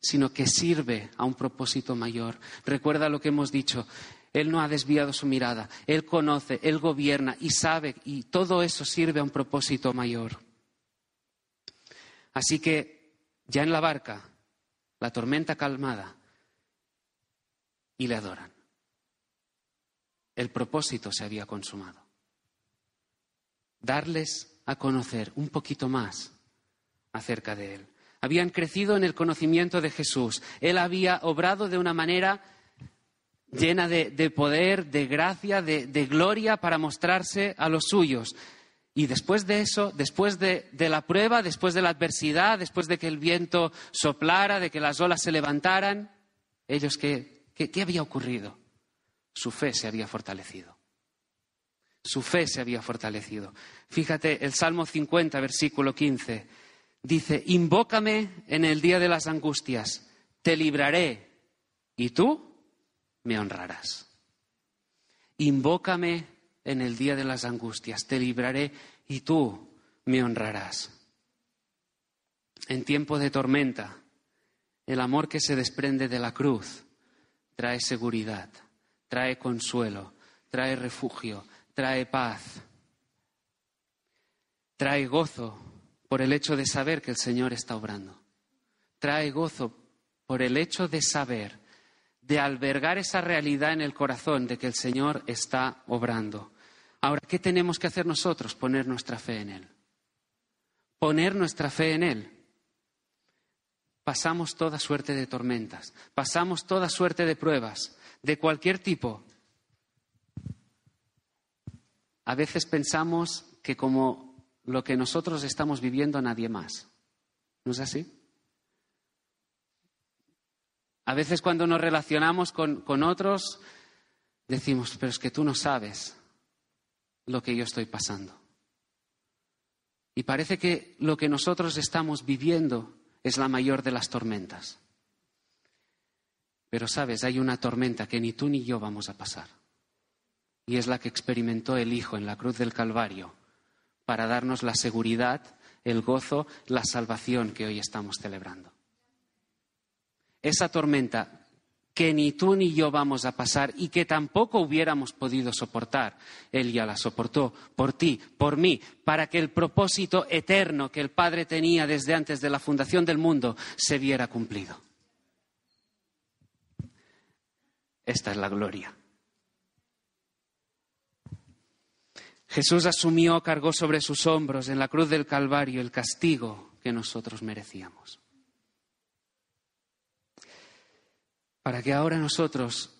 Speaker 2: sino que sirve a un propósito mayor. Recuerda lo que hemos dicho, Él no ha desviado su mirada, Él conoce, Él gobierna y sabe, y todo eso sirve a un propósito mayor. Así que ya en la barca, la tormenta calmada, y le adoran el propósito se había consumado. Darles a conocer un poquito más acerca de Él. Habían crecido en el conocimiento de Jesús. Él había obrado de una manera llena de, poder, de gracia, de, gloria para mostrarse a los suyos. Y después de eso, después de, la prueba, después de la adversidad, después de que el viento soplara, de que las olas se levantaran, ellos, qué había ocurrido? Su fe se había fortalecido. Su fe se había fortalecido. Fíjate, el Salmo 50, versículo 15, dice, invócame en el día de las angustias, te libraré y tú me honrarás. Invócame en el día de las angustias, te libraré y tú me honrarás. En tiempo de tormenta, el amor que se desprende de la cruz trae seguridad trae consuelo, trae refugio, trae paz, trae gozo por el hecho de saber que el Señor está obrando, trae gozo por el hecho de saber, de albergar esa realidad en el corazón de que el Señor está obrando. Ahora, ¿qué tenemos que hacer nosotros? Poner nuestra fe en Él. Poner nuestra fe en Él. Pasamos toda suerte de tormentas, pasamos toda suerte de pruebas, de cualquier tipo. A veces pensamos que como lo que nosotros estamos viviendo nadie más. ¿No es así? A veces cuando nos relacionamos con, con otros decimos, pero es que tú no sabes lo que yo estoy pasando. Y parece que lo que nosotros estamos viviendo es la mayor de las tormentas. Pero sabes, hay una tormenta que ni tú ni yo vamos a pasar. Y es la que experimentó el Hijo en la cruz del Calvario para darnos la seguridad, el gozo, la salvación que hoy estamos celebrando. Esa tormenta que ni tú ni yo vamos a pasar y que tampoco hubiéramos podido soportar. Él ya la soportó por ti, por mí, para que el propósito eterno que el Padre tenía desde antes de la fundación del mundo se viera cumplido. Esta es la gloria. Jesús asumió, cargó sobre sus hombros en la cruz del Calvario el castigo que nosotros merecíamos. Para que ahora nosotros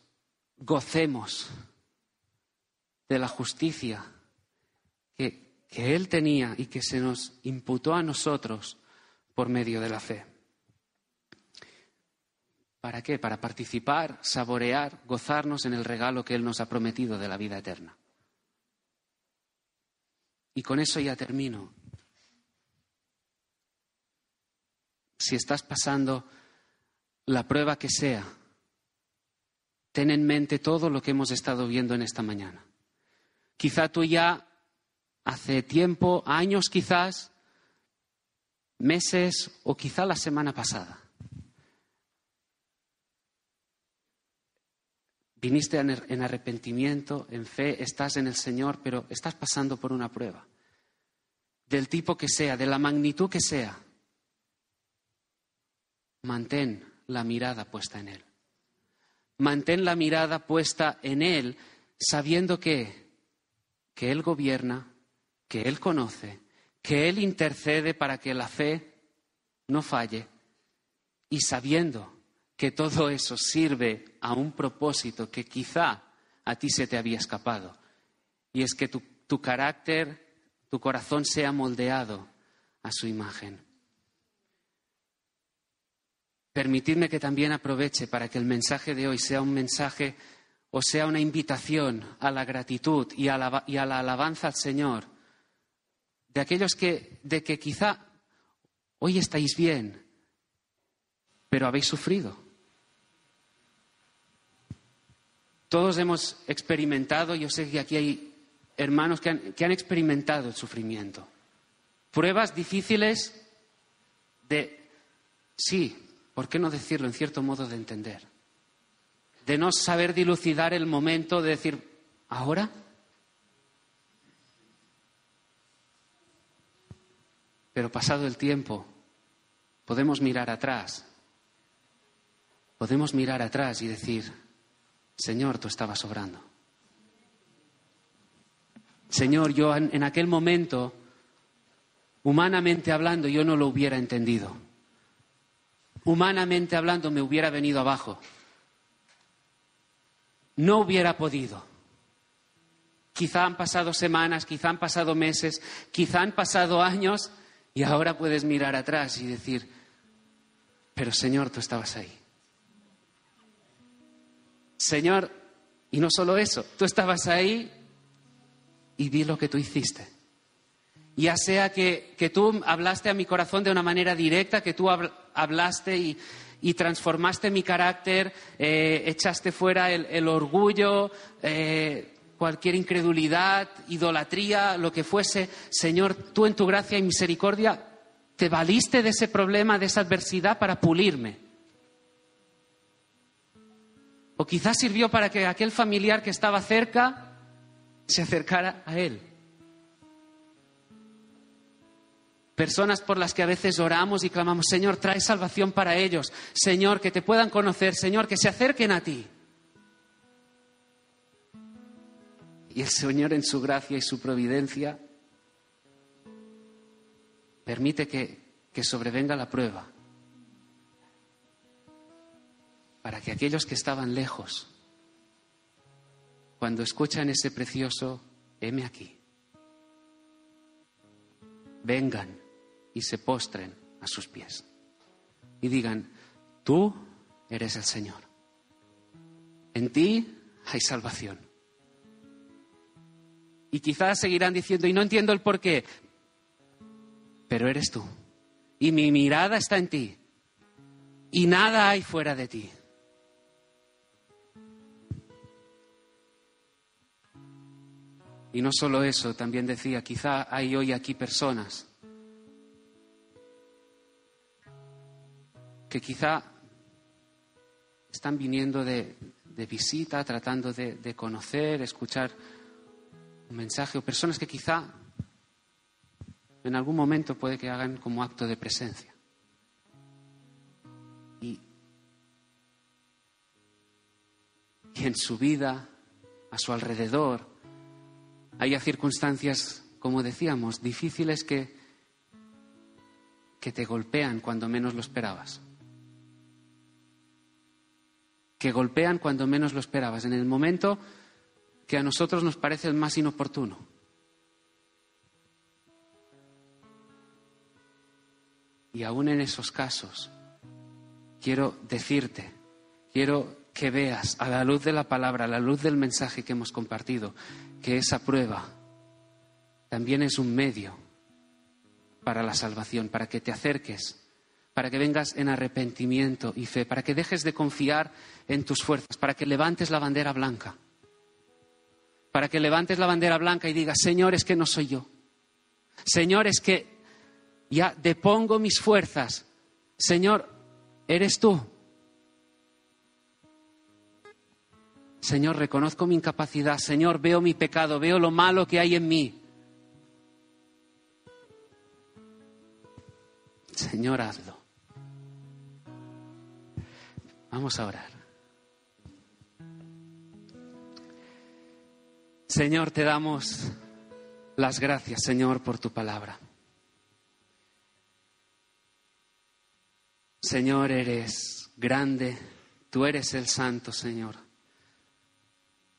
Speaker 2: gocemos de la justicia que, Él tenía y que se nos imputó a nosotros por medio de la fe. ¿Para qué? Para participar, saborear, gozarnos en el regalo que Él nos ha prometido de la vida eterna. Y con eso ya termino. Si estás pasando la prueba que sea, ten en mente todo lo que hemos estado viendo en esta mañana. Quizá tú ya hace tiempo, años quizás, meses o quizá la semana pasada, Viniste en arrepentimiento, en fe, estás en el Señor, pero estás pasando por una prueba. Del tipo que sea, de la magnitud que sea. Mantén la mirada puesta en Él. Mantén la mirada puesta en Él, sabiendo que, que Él gobierna, que Él conoce, que Él intercede para que la fe no falle y sabiendo que todo eso sirve a un propósito que quizá a ti se te había escapado. Y es que tu, carácter, tu corazón sea moldeado a su imagen. Permitidme que también aproveche para que el mensaje de hoy sea un mensaje o sea una invitación a la gratitud y a la, y a la alabanza al Señor de aquellos que, de que quizá hoy estáis bien, pero habéis sufrido. Todos hemos experimentado, yo sé que aquí hay hermanos que han, experimentado el sufrimiento. Pruebas difíciles de, sí, ¿por qué no decirlo en cierto modo de entender? De no saber dilucidar el momento de decir, ¿ahora? Pero pasado el tiempo, podemos mirar atrás. Podemos mirar atrás y decir, Señor, tú estabas sobrando. Señor, yo en, aquel momento, humanamente hablando, yo no lo hubiera entendido. Humanamente hablando, me hubiera venido abajo. No hubiera podido. Quizá han pasado semanas, quizá han pasado meses, quizá han pasado años y ahora puedes mirar atrás y decir, pero Señor, tú estabas ahí. Señor, y no solo eso, tú estabas ahí y vi lo que tú hiciste. Ya sea que, que tú hablaste a mi corazón de una manera directa, que tú hablaste y, y transformaste mi carácter, eh, echaste fuera el, orgullo, eh, cualquier incredulidad, idolatría, lo que fuese. Señor, tú en tu gracia y misericordia te valiste de ese problema, de esa adversidad para pulirme. O quizás sirvió para que aquel familiar que estaba cerca se acercara a Él. Personas por las que a veces oramos y clamamos, Señor, trae salvación para ellos. Señor, que te puedan conocer. Señor, que se acerquen a ti. Y el Señor en su gracia y su providencia permite que, que sobrevenga la prueba para que aquellos que estaban lejos, cuando escuchan ese precioso, heme aquí, vengan y se postren a sus pies y digan, tú eres el Señor, en ti hay salvación. Y quizás seguirán diciendo, y no entiendo el por qué, pero eres tú. Y mi mirada está en ti. Y nada hay fuera de ti. Y no solo eso, también decía, quizá hay hoy aquí personas que quizá están viniendo de, visita, tratando de, de, conocer, escuchar un mensaje, o personas que quizá en algún momento puede que hagan como acto de presencia. Y, y en su vida, a su alrededor, haya circunstancias, como decíamos, difíciles que, que te golpean cuando menos lo esperabas. Que golpean cuando menos lo esperabas, en el momento que a nosotros nos parece el más inoportuno. Y aún en esos casos, quiero decirte, quiero que veas a la luz de la palabra, a la luz del mensaje que hemos compartido, que esa prueba también es un medio para la salvación, para que te acerques, para que vengas en arrepentimiento y fe, para que dejes de confiar en tus fuerzas, para que levantes la bandera blanca, para que levantes la bandera blanca y digas, Señor, es que no soy yo. Señor, es que ya depongo mis fuerzas. Señor, eres tú. Señor, reconozco mi incapacidad. Señor, veo mi pecado, veo lo malo que hay en mí. Señor, hazlo. Vamos a orar. Señor, te damos las gracias, Señor, por tu palabra. Señor, eres grande, tú eres el santo, Señor.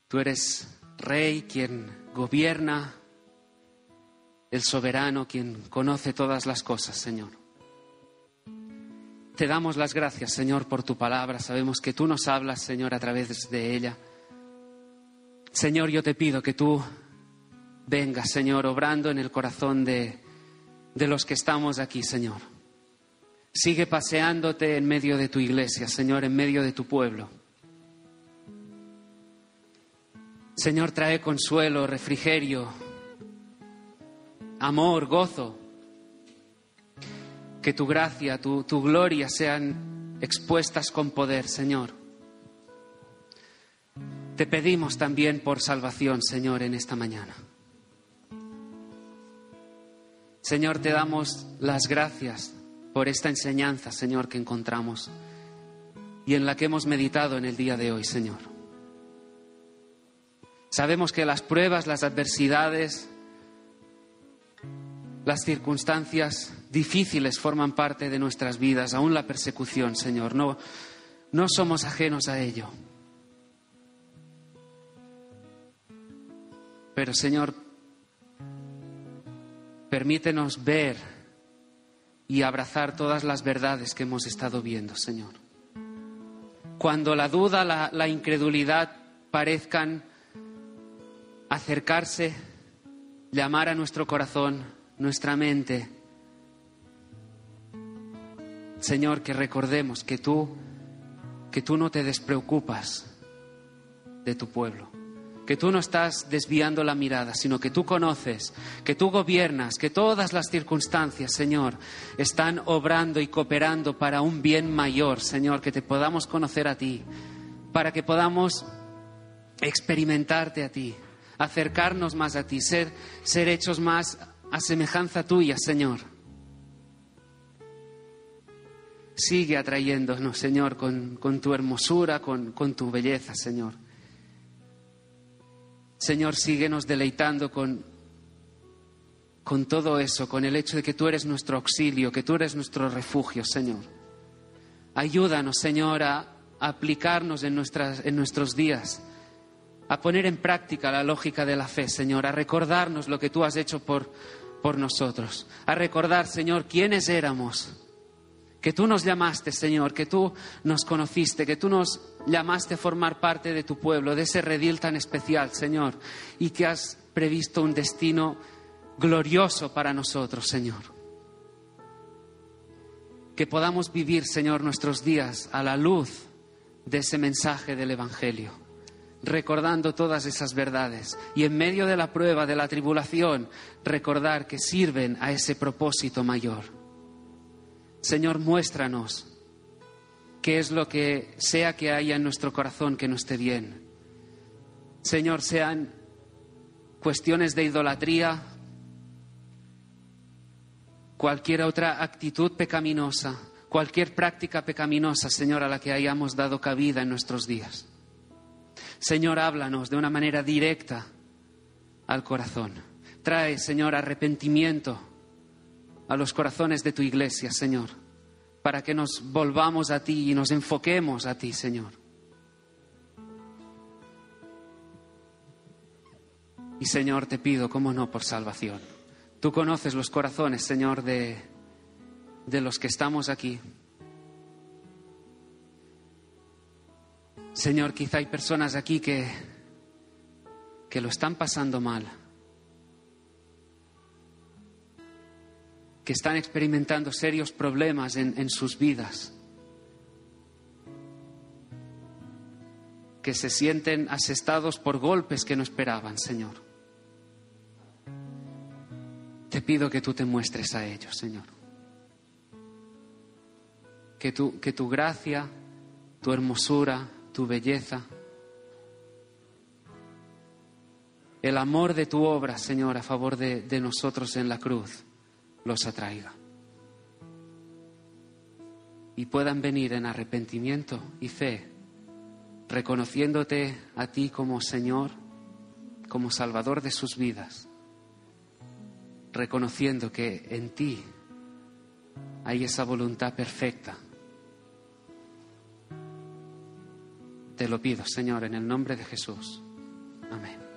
Speaker 2: Tú eres rey quien gobierna, el soberano quien conoce todas las cosas, Señor. Te damos las gracias, Señor, por tu palabra. Sabemos que tú nos hablas, Señor, a través de ella. Señor, yo te pido que tú vengas, Señor, obrando en el corazón de, de los que estamos aquí, Señor. Sigue paseándote en medio de tu iglesia, Señor, en medio de tu pueblo. Señor, trae consuelo, refrigerio, amor, gozo. Que tu gracia, tu, tu gloria sean expuestas con poder, Señor. Te pedimos también por salvación, Señor, en esta mañana. Señor, te damos las gracias por esta enseñanza, Señor, que encontramos y en la que hemos meditado en el día de hoy, Señor. Sabemos que las pruebas, las adversidades, las circunstancias difíciles forman parte de nuestras vidas, aún la persecución, Señor. No, no somos ajenos a ello. Pero Señor, permítenos ver y abrazar todas las verdades que hemos estado viendo, Señor. Cuando la duda, la, la incredulidad parezcan acercarse, llamar a nuestro corazón, nuestra mente, Señor, que recordemos que tú, que tú no te despreocupas de tu pueblo que tú no estás desviando la mirada, sino que tú conoces, que tú gobiernas, que todas las circunstancias, Señor, están obrando y cooperando para un bien mayor, Señor, que te podamos conocer a ti, para que podamos experimentarte a ti, acercarnos más a ti, ser, ser hechos más a semejanza tuya, Señor. Sigue atrayéndonos, Señor, con, con tu hermosura, con, con tu belleza, Señor. Señor, síguenos deleitando con, con todo eso, con el hecho de que tú eres nuestro auxilio, que tú eres nuestro refugio, Señor. Ayúdanos, Señor, a aplicarnos en, nuestras, en nuestros días, a poner en práctica la lógica de la fe, Señor, a recordarnos lo que tú has hecho por, por nosotros, a recordar, Señor, quiénes éramos que tú nos llamaste, Señor, que tú nos conociste, que tú nos llamaste a formar parte de tu pueblo, de ese redil tan especial, Señor, y que has previsto un destino glorioso para nosotros, Señor. Que podamos vivir, Señor, nuestros días a la luz de ese mensaje del Evangelio, recordando todas esas verdades y en medio de la prueba, de la tribulación, recordar que sirven a ese propósito mayor Señor, muéstranos qué es lo que sea que haya en nuestro corazón que no esté bien. Señor, sean cuestiones de idolatría, cualquier otra actitud pecaminosa, cualquier práctica pecaminosa, Señor, a la que hayamos dado cabida en nuestros días. Señor, háblanos de una manera directa al corazón. Trae, Señor, arrepentimiento a los corazones de tu iglesia, Señor, para que nos volvamos a ti y nos enfoquemos a ti, Señor. Y Señor, te pido, cómo no, por salvación. Tú conoces los corazones, Señor, de, de los que estamos aquí. Señor, quizá hay personas aquí que, que lo están pasando mal. que están experimentando serios problemas en, sus vidas, que se sienten asestados por golpes que no esperaban, Señor. Te pido que tú te muestres a ellos, Señor. Que tu, que tu gracia, tu hermosura, tu belleza el amor de tu obra, Señor, a favor de, nosotros en la cruz, los atraiga. Y puedan venir en arrepentimiento y fe, reconociéndote a ti como Señor, como Salvador de sus vidas, reconociendo que en ti hay esa voluntad perfecta. Te lo pido, Señor, en el nombre de Jesús. Amén.